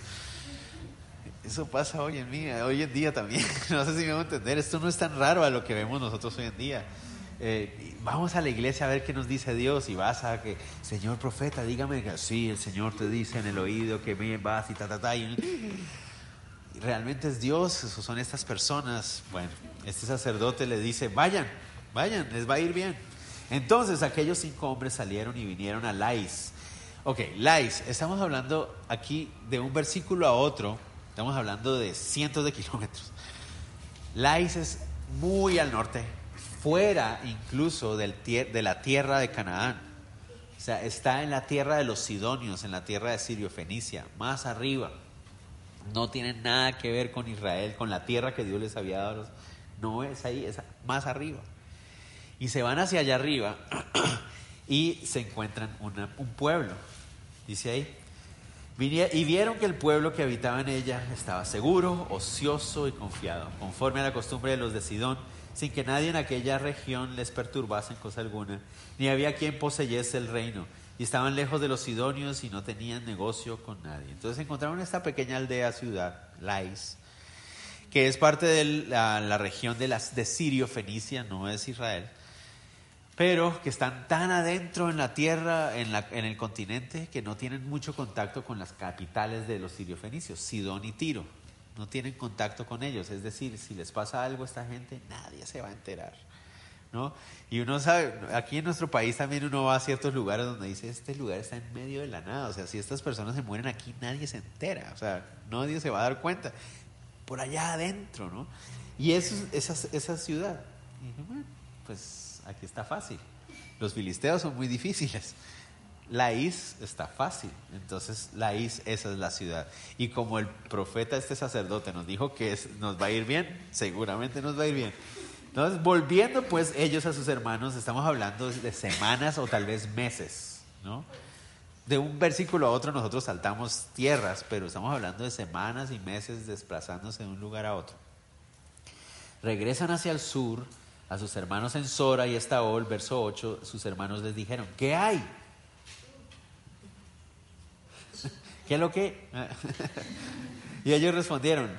Eso pasa hoy en día, hoy en día también. No sé si me voy a entender. Esto no es tan raro a lo que vemos nosotros hoy en día. Eh, vamos a la iglesia a ver qué nos dice Dios y vas a que, Señor profeta, dígame que sí, el Señor te dice en el oído que me vas y ta, ta, ta. Y, realmente es Dios, esos son estas personas. Bueno, este sacerdote le dice, vayan, vayan, les va a ir bien. Entonces aquellos cinco hombres salieron y vinieron a Lais. Ok, Lais, estamos hablando aquí de un versículo a otro, estamos hablando de cientos de kilómetros. Lais es muy al norte, fuera incluso de la tierra de Canaán. O sea, está en la tierra de los Sidonios, en la tierra de Sirio Fenicia, más arriba. No tiene nada que ver con Israel, con la tierra que Dios les había dado. No es ahí, es más arriba. Y se van hacia allá arriba y se encuentran un pueblo. Dice ahí. Y vieron que el pueblo que habitaba en ella estaba seguro, ocioso y confiado, conforme a la costumbre de los de Sidón sin que nadie en aquella región les perturbase en cosa alguna, ni había quien poseyese el reino, y estaban lejos de los sidonios y no tenían negocio con nadie. Entonces encontraron esta pequeña aldea, ciudad, Lais, que es parte de la, región de, las, de Sirio, Fenicia, no es Israel, pero que están tan adentro en la tierra, en, el continente, que no tienen mucho contacto con las capitales de los sirio-fenicios, Sidón y Tiro no tienen contacto con ellos. Es decir, si les pasa algo a esta gente, nadie se va a enterar. ¿no? Y uno sabe, aquí en nuestro país también uno va a ciertos lugares donde dice, este lugar está en medio de la nada. O sea, si estas personas se mueren aquí, nadie se entera. O sea, nadie se va a dar cuenta. Por allá adentro, ¿no? Y esa, ciudad. Pues aquí está fácil. Los filisteos son muy difíciles. Laís está fácil. Entonces, Laís, esa es la ciudad. Y como el profeta, este sacerdote, nos dijo que nos va a ir bien, seguramente nos va a ir bien. Entonces, volviendo pues ellos a sus hermanos, estamos hablando de semanas o tal vez meses, ¿no? De un versículo a otro nosotros saltamos tierras, pero estamos hablando de semanas y meses desplazándose de un lugar a otro. Regresan hacia el sur a sus hermanos en Sora y Estaol, verso 8, sus hermanos les dijeron, ¿qué hay? ¿Qué es lo que? y ellos respondieron,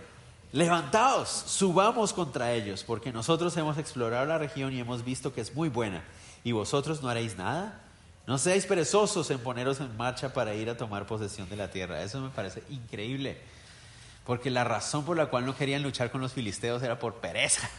levantaos, subamos contra ellos, porque nosotros hemos explorado la región y hemos visto que es muy buena, y vosotros no haréis nada. No seáis perezosos en poneros en marcha para ir a tomar posesión de la tierra. Eso me parece increíble. Porque la razón por la cual no querían luchar con los filisteos era por pereza.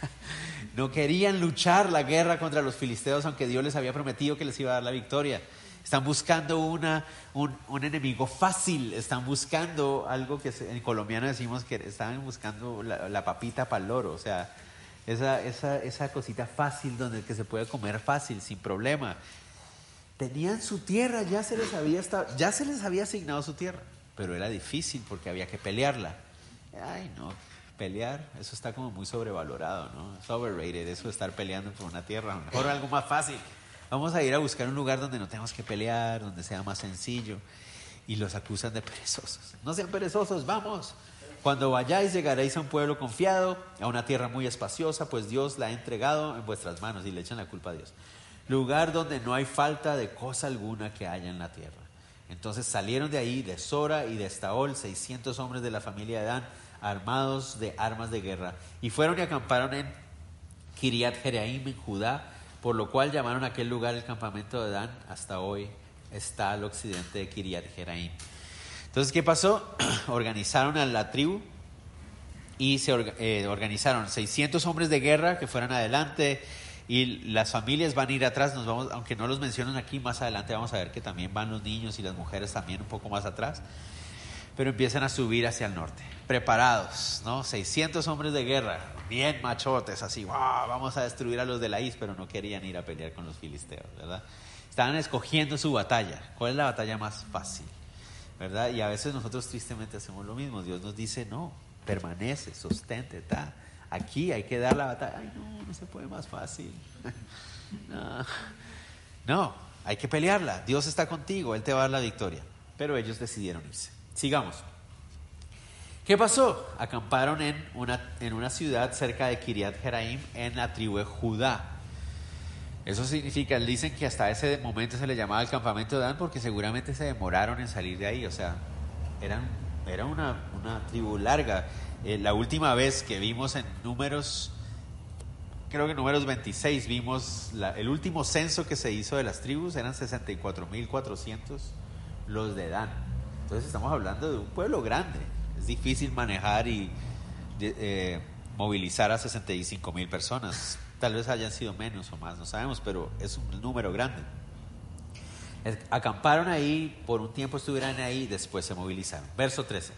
No querían luchar la guerra contra los filisteos, aunque Dios les había prometido que les iba a dar la victoria. Están buscando una, un, enemigo fácil, están buscando algo que en colombiano decimos que estaban buscando la, papita para el loro, o sea, esa, esa, esa cosita fácil donde que se puede comer fácil, sin problema. Tenían su tierra, ya se les había, ya se les había asignado su tierra, pero era difícil porque había que pelearla. Ay, no, pelear, eso está como muy sobrevalorado, ¿no? Es overrated, eso de estar peleando por una tierra, mejor algo más fácil. Vamos a ir a buscar un lugar donde no tengamos que pelear, donde sea más sencillo. Y los acusan de perezosos. No sean perezosos, vamos. Cuando vayáis llegaréis a un pueblo confiado, a una tierra muy espaciosa, pues Dios la ha entregado en vuestras manos y le echan la culpa a Dios. Lugar donde no hay falta de cosa alguna que haya en la tierra. Entonces salieron de ahí, de Sora y de Estaol, 600 hombres de la familia de Dan, armados de armas de guerra, y fueron y acamparon en Kiriat Jereaim, en Judá, por lo cual llamaron aquel lugar el campamento de Dan, hasta hoy está al occidente de Kiriat Jereaim. Entonces, ¿qué pasó? Organizaron a la tribu y se eh, organizaron 600 hombres de guerra que fueran adelante y las familias van a ir atrás, nos vamos, aunque no los mencionan aquí, más adelante vamos a ver que también van los niños y las mujeres también un poco más atrás, pero empiezan a subir hacia el norte, preparados, ¿no? 600 hombres de guerra, bien machotes, así, wow, vamos a destruir a los de la is, pero no querían ir a pelear con los filisteos, ¿verdad? Estaban escogiendo su batalla. ¿Cuál es la batalla más fácil? ¿verdad? Y a veces nosotros tristemente hacemos lo mismo. Dios nos dice, no, permanece, sostente, está. Aquí hay que dar la batalla. Ay, no, no se puede más fácil. no. no, hay que pelearla. Dios está contigo, Él te va a dar la victoria. Pero ellos decidieron irse. Sigamos. ¿Qué pasó? Acamparon en una, en una ciudad cerca de Kiriat Jeraim, en la tribu de Judá. Eso significa, dicen que hasta ese momento se le llamaba el campamento de Dan porque seguramente se demoraron en salir de ahí, o sea, eran, era una, tribu larga. Eh, la última vez que vimos en números, creo que en números 26 vimos el último censo que se hizo de las tribus, eran 64.400 los de Dan. Entonces estamos hablando de un pueblo grande, es difícil manejar y eh, movilizar a 65.000 personas Tal vez hayan sido menos o más, no sabemos, pero es un número grande. Acamparon ahí, por un tiempo estuvieron ahí, después se movilizaron. Verso 13.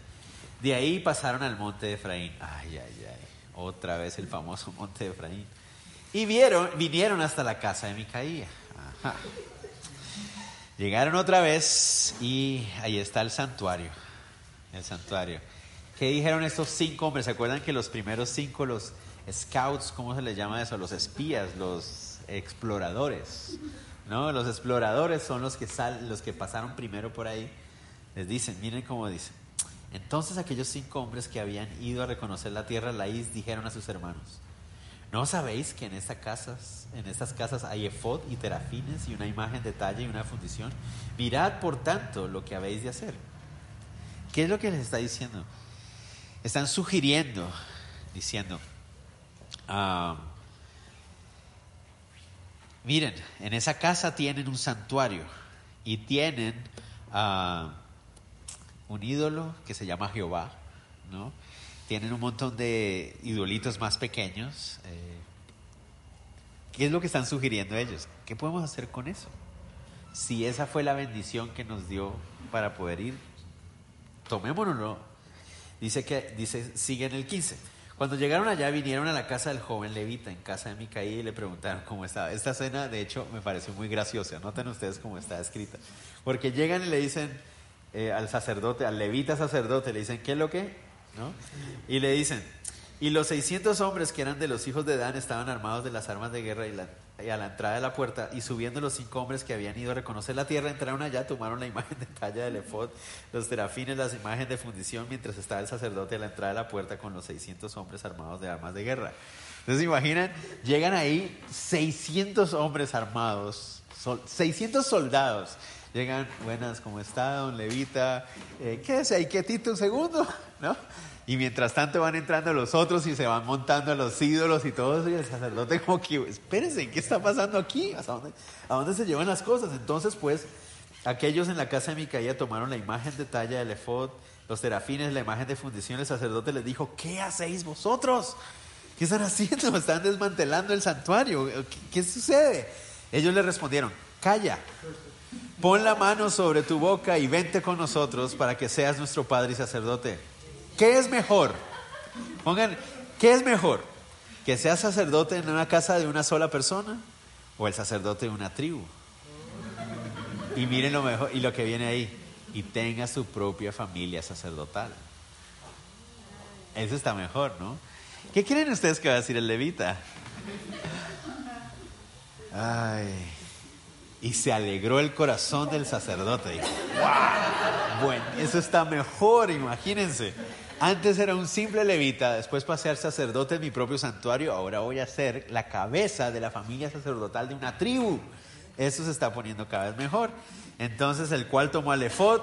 De ahí pasaron al monte de Efraín. Ay, ay, ay. Otra vez el famoso monte de Efraín. Y vieron, vinieron hasta la casa de Micaía. Llegaron otra vez y ahí está el santuario. El santuario. ¿Qué dijeron estos cinco hombres? ¿Se acuerdan que los primeros cinco los scouts, ¿cómo se les llama eso? Los espías, los exploradores. ¿no? Los exploradores son los que, sal, los que pasaron primero por ahí. Les dicen, miren cómo dicen. Entonces aquellos cinco hombres que habían ido a reconocer la tierra Laís dijeron a sus hermanos, ¿no sabéis que en, estas casas, en estas casas hay efod y terafines y una imagen de talla y una fundición? Mirad por tanto lo que habéis de hacer. ¿Qué es lo que les está diciendo? Están sugiriendo, diciendo, Ah, miren, en esa casa tienen un santuario y tienen uh, un ídolo que se llama Jehová, ¿no? Tienen un montón de idolitos más pequeños. Eh, ¿Qué es lo que están sugiriendo ellos? ¿Qué podemos hacer con eso? Si esa fue la bendición que nos dio para poder ir, tomémonoslo. Dice que, dice, sigue en el 15. Cuando llegaron allá, vinieron a la casa del joven levita, en casa de Micaí, y le preguntaron cómo estaba. Esta escena, de hecho, me pareció muy graciosa. Noten ustedes cómo está escrita. Porque llegan y le dicen eh, al sacerdote, al levita sacerdote, le dicen, ¿qué es lo que? ¿No? Y le dicen, y los 600 hombres que eran de los hijos de Dan estaban armados de las armas de guerra y, a la entrada de la puerta, y subiendo los cinco hombres que habían ido a reconocer la tierra, entraron allá, tomaron la imagen de talla del efod, los terafines, las imágenes de fundición, mientras estaba el sacerdote a la entrada de la puerta con los 600 hombres armados de armas de guerra. Entonces, imaginan, llegan ahí 600 hombres armados, 600 soldados. Llegan, buenas, ¿cómo está, don Levita? Eh, quédese ahí quietito un segundo, ¿no? Y mientras tanto van entrando los otros y se van montando los ídolos y todo eso. Y el sacerdote como que, espérense, ¿qué está pasando aquí? ¿A dónde, ¿A dónde se llevan las cosas? Entonces, pues, aquellos en la casa de Micaía tomaron la imagen de talla del efod, los terafines, la imagen de fundición. El sacerdote les dijo, ¿qué hacéis vosotros? ¿Qué están haciendo? Están desmantelando el santuario. ¿Qué, qué sucede? Ellos le respondieron, calla. Pon la mano sobre tu boca y vente con nosotros para que seas nuestro padre y sacerdote. ¿Qué es mejor? Pongan, ¿qué es mejor? ¿Que sea sacerdote en una casa de una sola persona o el sacerdote de una tribu? Y miren lo mejor y lo que viene ahí, y tenga su propia familia sacerdotal. Eso está mejor, ¿no? ¿Qué creen ustedes que va a decir el levita? Ay. Y se alegró el corazón del sacerdote. Bueno, eso está mejor, imagínense. Antes era un simple levita, después pasé al sacerdote en mi propio santuario, ahora voy a ser la cabeza de la familia sacerdotal de una tribu. Eso se está poniendo cada vez mejor. Entonces el cual tomó al efod,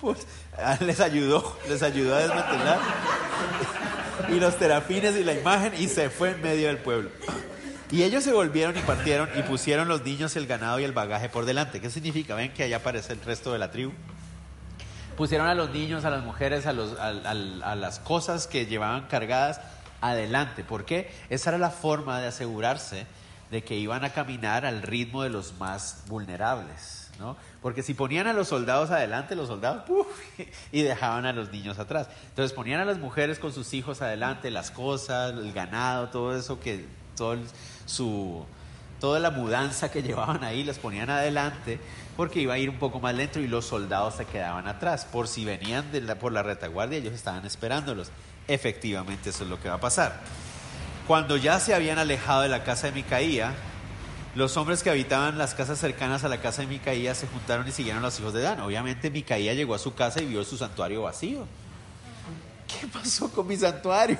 les ayudó, les ayudó a desmantelar y los terafines y la imagen y se fue en medio del pueblo. Y ellos se volvieron y partieron y pusieron los niños, el ganado y el bagaje por delante. ¿Qué significa? Ven que allá aparece el resto de la tribu. Pusieron a los niños, a las mujeres, a, los, a, las cosas que llevaban cargadas adelante. ¿Por qué? Esa era la forma de asegurarse de que iban a caminar al ritmo de los más vulnerables. ¿no? Porque si ponían a los soldados adelante, los soldados y dejaban a los niños atrás. Entonces ponían a las mujeres con sus hijos adelante, las cosas, el ganado, todo eso que todo su toda la mudanza que llevaban ahí las ponían adelante porque iba a ir un poco más lento y los soldados se quedaban atrás. Por si venían por la retaguardia, ellos estaban esperándolos. Efectivamente, eso es lo que va a pasar. Cuando ya se habían alejado de la casa de Micaía, los hombres que habitaban las casas cercanas a la casa de Micaía se juntaron y siguieron a los hijos de Dan. Obviamente Micaía llegó a su casa y vio su santuario vacío. ¿Qué pasó con mi santuario?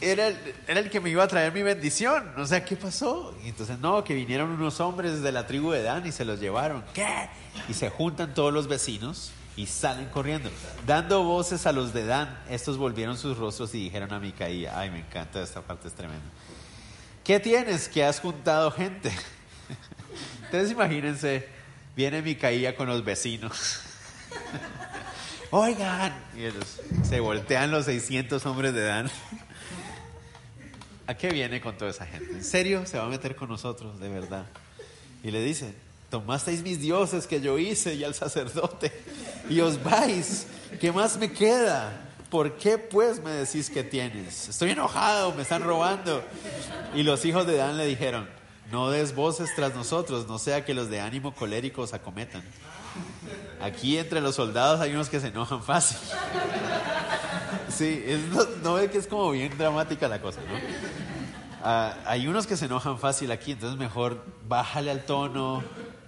Era el, era el que me iba a traer mi bendición. O sea, ¿qué pasó? Y entonces, no, que vinieron unos hombres de la tribu de Dan y se los llevaron. ¿Qué? Y se juntan todos los vecinos y salen corriendo. Dando voces a los de Dan, estos volvieron sus rostros y dijeron a Micaía, ay, me encanta esta parte, es tremenda. ¿Qué tienes? Que has juntado gente. Entonces imagínense, viene Micaía con los vecinos. Oigan, y ellos, se voltean los 600 hombres de Dan. ¿A qué viene con toda esa gente? ¿En serio se va a meter con nosotros, de verdad? Y le dice, tomasteis mis dioses que yo hice y al sacerdote y os vais. ¿Qué más me queda? ¿Por qué pues me decís que tienes? Estoy enojado, me están robando. Y los hijos de Dan le dijeron, no des voces tras nosotros, no sea que los de ánimo colérico os acometan. Aquí entre los soldados hay unos que se enojan fácil. Sí, no, ve que es como bien dramática la cosa, ¿no? Ah, hay unos que se enojan fácil aquí, entonces mejor bájale al tono,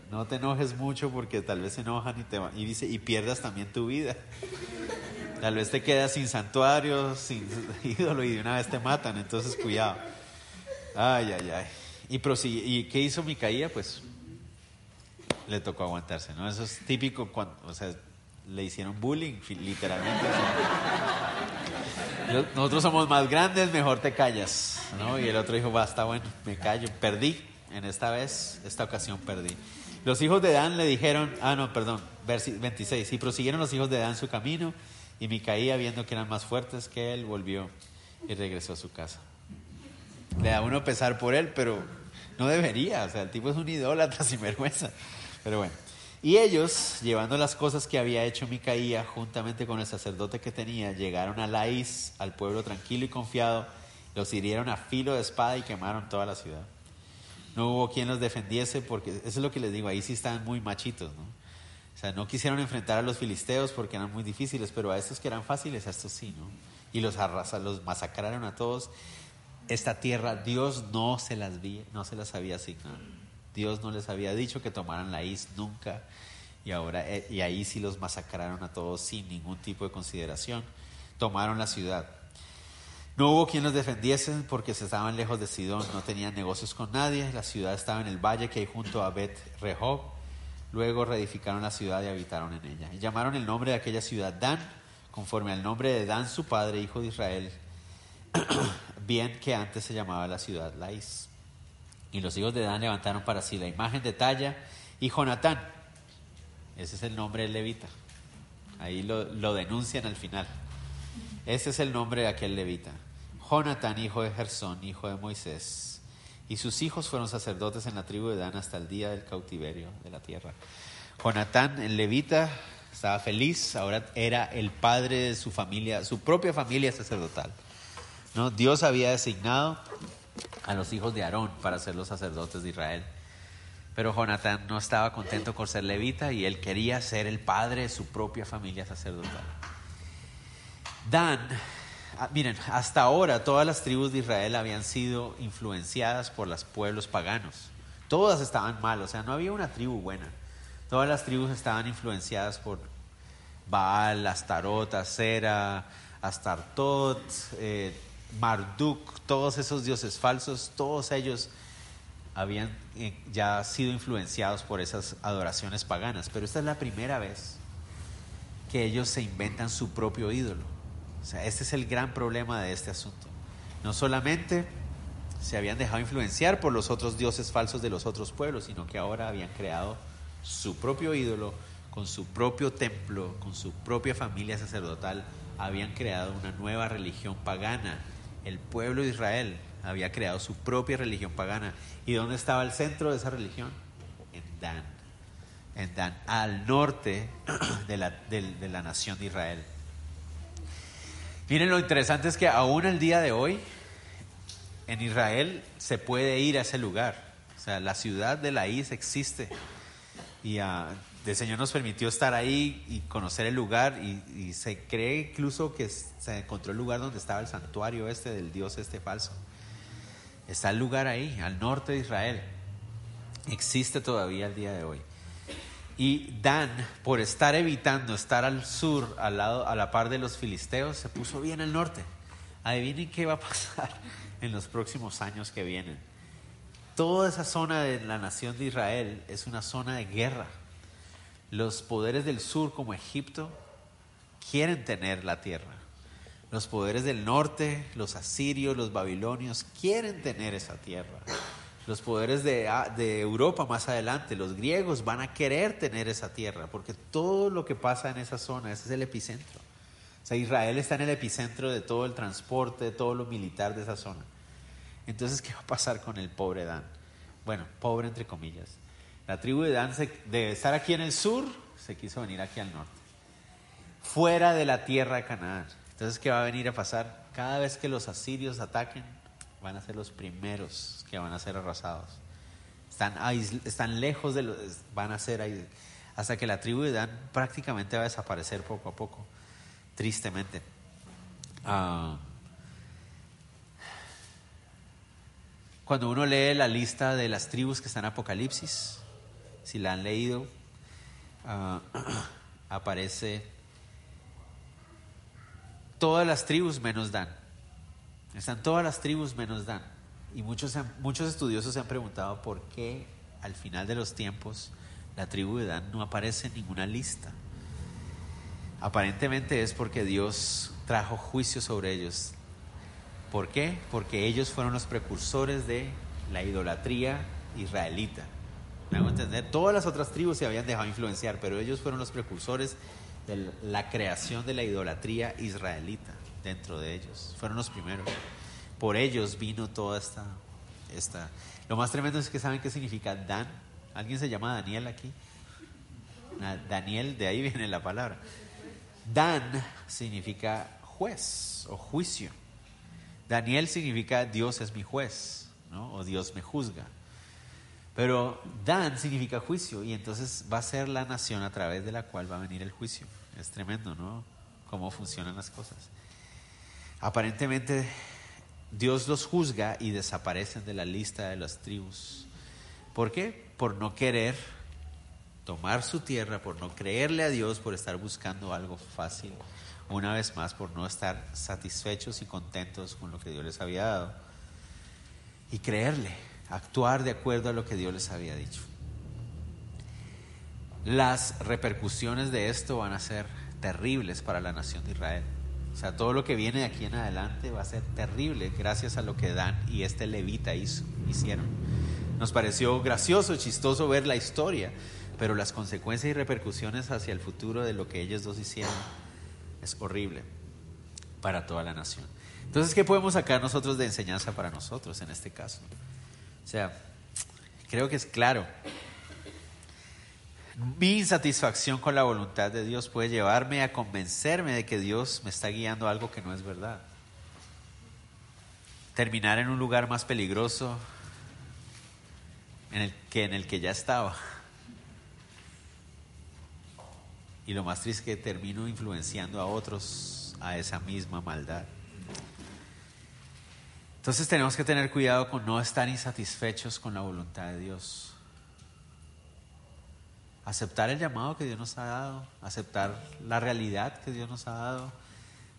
no te enojes mucho porque tal vez se enojan y te y dice y pierdas también tu vida. Tal vez te quedas sin santuario, sin ídolo y de una vez te matan, entonces cuidado. Ay, ay, ay. Y ¿Y qué hizo Micaía? Pues le tocó aguantarse, ¿no? Eso es típico cuando, o sea, le hicieron bullying, literalmente. Nosotros somos más grandes, mejor te callas. ¿no? Y el otro dijo, basta, bueno, me callo. Perdí, en esta vez, esta ocasión perdí. Los hijos de Dan le dijeron, ah, no, perdón, 26. Y prosiguieron los hijos de Dan su camino, y Micaía, viendo que eran más fuertes que él, volvió y regresó a su casa. Le da uno pesar por él, pero no debería. O sea, el tipo es un idólatra sin vergüenza. Pero bueno. Y ellos, llevando las cosas que había hecho Micaía, juntamente con el sacerdote que tenía, llegaron a Laís, al pueblo tranquilo y confiado, los hirieron a filo de espada y quemaron toda la ciudad. No hubo quien los defendiese, porque eso es lo que les digo, ahí sí estaban muy machitos, ¿no? O sea, no quisieron enfrentar a los filisteos porque eran muy difíciles, pero a estos que eran fáciles, a estos sí, ¿no? Y los arrasaron, los masacraron a todos. Esta tierra, Dios no se las, vi, no se las había asignado. Dios no les había dicho que tomaran la is nunca y ahora eh, y ahí sí los masacraron a todos sin ningún tipo de consideración. Tomaron la ciudad. No hubo quien los defendiese porque se estaban lejos de Sidón, no tenían negocios con nadie. La ciudad estaba en el valle que hay junto a Bet Rehob. Luego reedificaron la ciudad y habitaron en ella. Y llamaron el nombre de aquella ciudad Dan, conforme al nombre de Dan, su padre, hijo de Israel, bien que antes se llamaba la ciudad Laís. Y los hijos de Dan levantaron para sí la imagen de talla y Jonatán. Ese es el nombre del levita. Ahí lo, denuncian al final. Ese es el nombre de aquel levita. Jonatán, hijo de Gersón, hijo de Moisés. Y sus hijos fueron sacerdotes en la tribu de Dan hasta el día del cautiverio de la tierra. Jonatán, el levita, estaba feliz, ahora era el padre de su familia, su propia familia sacerdotal. ¿no? Dios había designado a los hijos de Aarón para ser los sacerdotes de Israel. Pero Jonatán no estaba contento con ser levita y él quería ser el padre de su propia familia sacerdotal. Dan, ah, miren, hasta ahora todas las tribus de Israel habían sido influenciadas por los pueblos paganos. Todas estaban mal, o sea, no había una tribu buena. Todas las tribus estaban influenciadas por Baal, Astarot, Acera, Astartot, eh, Marduk, todos esos dioses falsos, todos ellos habían eh, ya sido influenciados por esas adoraciones paganas. Pero esta es la primera vez que ellos se inventan su propio ídolo. O sea, este es el gran problema de este asunto. No solamente se habían dejado influenciar por los otros dioses falsos de los otros pueblos, sino que ahora habían creado su propio ídolo, con su propio templo, con su propia familia sacerdotal, habían creado una nueva religión pagana. El pueblo de Israel había creado su propia religión pagana. ¿Y dónde estaba el centro de esa religión? En Dan. En Dan, al norte de la, de la nación de Israel. Miren lo interesante es que aún el día de hoy en Israel se puede ir a ese lugar. O sea, la ciudad de la Is existe. Y uh, el Señor nos permitió estar ahí y conocer el lugar. Y, se cree incluso que se encontró el lugar donde estaba el santuario este del Dios este falso. Está el lugar ahí, al norte de Israel. Existe todavía el día de hoy. Y Dan, por estar evitando estar al sur, al lado, a la par de los filisteos, se puso bien al norte. Adivinen qué va a pasar en los próximos años que vienen. Toda esa zona de la nación de Israel es una zona de guerra. Los poderes del sur, como Egipto, quieren tener la tierra. Los poderes del norte, los asirios, los babilonios, quieren tener esa tierra. Los poderes de, de, Europa más adelante, los griegos, van a querer tener esa tierra, porque todo lo que pasa en esa zona, ese es el epicentro. O sea, Israel está en el epicentro de todo el transporte, de todo lo militar de esa zona. Entonces, ¿qué va a pasar con el pobre Dan? Bueno, pobre entre comillas. La tribu de Dan, de estar aquí en el sur, se quiso venir aquí al norte. Fuera de la tierra de Canaán. Entonces, ¿qué va a venir a pasar? Cada vez que los asirios ataquen, van a ser los primeros que van a ser arrasados. Están, están lejos de los... van a ser ahí, hasta que la tribu de Dan prácticamente va a desaparecer poco a poco tristemente. Ah, cuando uno lee la lista de las tribus que están en Apocalipsis, si la han leído, ah, aparece todas las tribus menos Dan. Están todas las tribus menos Dan. Y muchos, muchos estudiosos se han preguntado por qué al final de los tiempos la tribu de Dan no aparece en ninguna lista. Aparentemente es porque Dios trajo juicio sobre ellos. ¿Por qué? Porque ellos fueron los precursores de la idolatría israelita. ¿Me hago entender? Todas las otras tribus se habían dejado influenciar, pero ellos fueron los precursores de la creación de la idolatría israelita dentro de ellos. Fueron los primeros. Por ellos vino toda esta, esta... Lo más tremendo es que saben qué significa Dan. ¿Alguien se llama Daniel aquí? Daniel, de ahí viene la palabra. Dan significa juez o juicio. Daniel significa Dios es mi juez, ¿no? o Dios me juzga. Pero Dan significa juicio y entonces va a ser la nación a través de la cual va a venir el juicio. Es tremendo, ¿no? Cómo funcionan las cosas. Aparentemente Dios los juzga y desaparecen de la lista de las tribus. ¿Por qué? Por no querer tomar su tierra, por no creerle a Dios, por estar buscando algo fácil, una vez más, por no estar satisfechos y contentos con lo que Dios les había dado, y creerle, actuar de acuerdo a lo que Dios les había dicho. Las repercusiones de esto van a ser terribles para la nación de Israel. O sea, todo lo que viene de aquí en adelante va a ser terrible gracias a lo que Dan y este levita hizo, hicieron. Nos pareció gracioso, chistoso ver la historia, pero las consecuencias y repercusiones hacia el futuro de lo que ellos dos hicieron es horrible para toda la nación. Entonces, ¿qué podemos sacar nosotros de enseñanza para nosotros en este caso? O sea, creo que es claro. Mi insatisfacción con la voluntad de Dios puede llevarme a convencerme de que Dios me está guiando a algo que no es verdad. Terminar en un lugar más peligroso en el que en el que ya estaba. Y lo más triste es que termino influenciando a otros a esa misma maldad. Entonces tenemos que tener cuidado con no estar insatisfechos con la voluntad de Dios. aceptar el llamado que Dios nos ha dado, aceptar la realidad que Dios nos ha dado,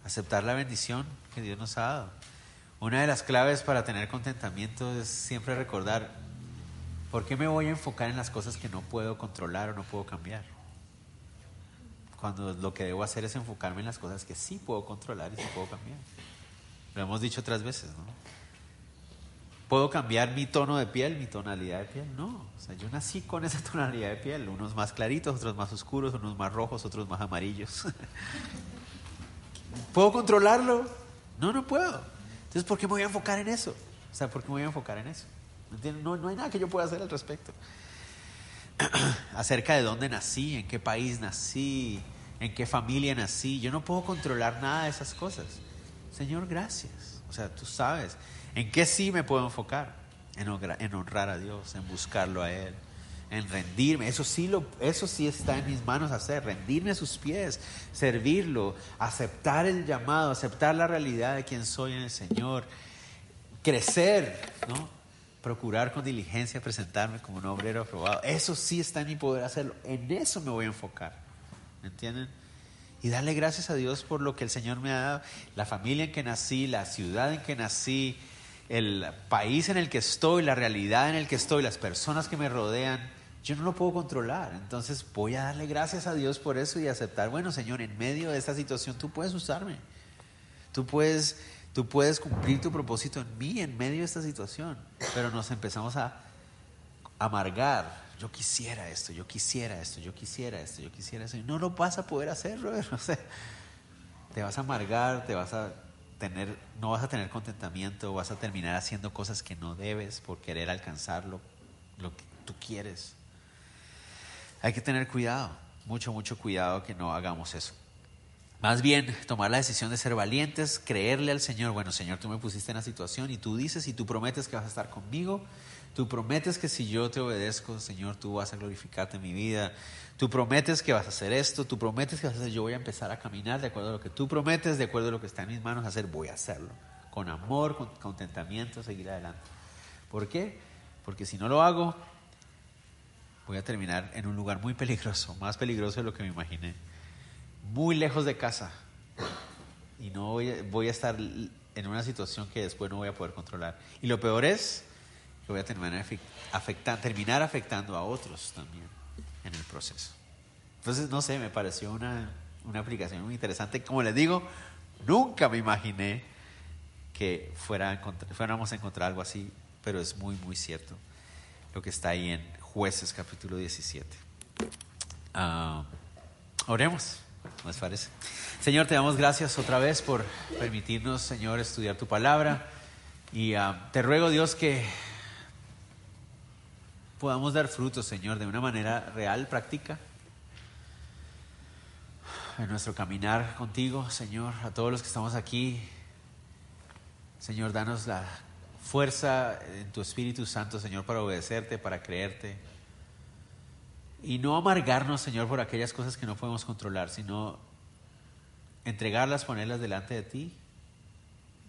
aceptar la bendición que Dios nos ha dado. Una de las claves para tener contentamiento es siempre recordar, ¿por qué me voy a enfocar en las cosas que no puedo controlar o no puedo cambiar? Cuando lo que debo hacer es enfocarme en las cosas que sí puedo controlar y sí puedo cambiar. Lo hemos dicho otras veces, ¿no? ¿Puedo cambiar mi tono de piel, mi tonalidad de piel? No. O sea, yo nací con esa tonalidad de piel. Unos más claritos, otros más oscuros, unos más rojos, otros más amarillos. ¿Puedo controlarlo? No, no puedo. Entonces, ¿por qué me voy a enfocar en eso? O sea, ¿por qué me voy a enfocar en eso? No, no hay nada que yo pueda hacer al respecto. Acerca de dónde nací, en qué país nací, en qué familia nací. Yo no puedo controlar nada de esas cosas. Señor, gracias. O sea, tú sabes. ¿En qué sí me puedo enfocar? En honrar, a Dios, en buscarlo a Él, en rendirme. Eso sí, lo, eso sí está en mis manos hacer, rendirme a sus pies, servirlo, aceptar el llamado, aceptar la realidad de quien soy en el Señor, crecer, ¿no? procurar con diligencia presentarme como un obrero aprobado. Eso sí está en mi poder hacerlo. En eso me voy a enfocar. ¿Entienden? Y darle gracias a Dios por lo que el Señor me ha dado, la familia en que nací, la ciudad en que nací, el país en el que estoy, la realidad en el que estoy, las personas que me rodean, yo no lo puedo controlar. Entonces voy a darle gracias a Dios por eso y aceptar, bueno Señor, en medio de esta situación tú puedes usarme. Tú puedes, tú puedes cumplir tu propósito en mí en medio de esta situación. Pero nos empezamos a amargar. Yo quisiera esto, yo quisiera esto, yo quisiera esto, yo quisiera eso. Y no lo vas a poder hacer, Robert. te vas a amargar, te vas a no vas a tener contentamiento, vas a terminar haciendo cosas que no debes por querer alcanzar lo, lo que tú quieres. Hay que tener cuidado, mucho, mucho cuidado que no hagamos eso. Más bien, tomar la decisión de ser valientes, creerle al Señor, bueno, Señor, tú me pusiste en la situación y tú dices y tú prometes que vas a estar conmigo, tú prometes que si yo te obedezco, Señor, tú vas a glorificarte en mi vida, Tú prometes que vas a hacer esto, tú prometes que vas a hacer, yo voy a empezar a caminar de acuerdo a lo que tú prometes, de acuerdo a lo que está en mis manos hacer, voy a hacerlo. Con amor, con contentamiento, seguir adelante. ¿Por qué? Porque si no lo hago, voy a terminar en un lugar muy peligroso, más peligroso de lo que me imaginé. Muy lejos de casa. Y no voy a, estar en una situación que después no voy a poder controlar. Y lo peor es que voy a terminar, terminar afectando a otros también en el proceso. Entonces, no sé, me pareció una, una aplicación muy interesante. Como les digo, nunca me imaginé que fuera fuéramos a encontrar algo así, pero es muy, muy cierto lo que está ahí en Jueces capítulo 17. Ah, oremos, ¿no les parece? Señor, te damos gracias otra vez por permitirnos, Señor, estudiar tu palabra. Y ah, te ruego, Dios, que podamos dar frutos, Señor, de una manera real, práctica, en nuestro caminar contigo, Señor, a todos los que estamos aquí. Señor, danos la fuerza en tu Espíritu Santo, Señor, para obedecerte, para creerte. Y no amargarnos, Señor, por aquellas cosas que no podemos controlar, sino entregarlas, ponerlas delante de ti,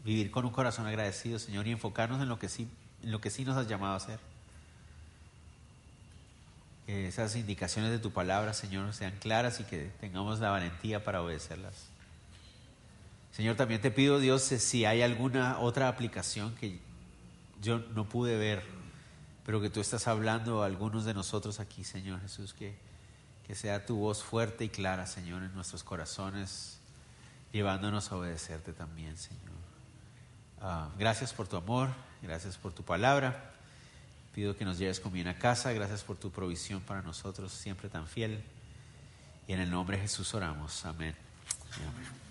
vivir con un corazón agradecido, Señor, y enfocarnos en lo que sí, en lo que sí nos has llamado a hacer esas indicaciones de tu palabra, Señor, sean claras y que tengamos la valentía para obedecerlas. Señor, también te pido, Dios, si hay alguna otra aplicación que yo no pude ver, pero que tú estás hablando a algunos de nosotros aquí, Señor Jesús, que, que sea tu voz fuerte y clara, Señor, en nuestros corazones, llevándonos a obedecerte también, Señor. Ah, gracias por tu amor, gracias por tu palabra. Pido que nos lleves con bien a casa. Gracias por tu provisión para nosotros, siempre tan fiel. Y en el nombre de Jesús oramos. Amén. Amén.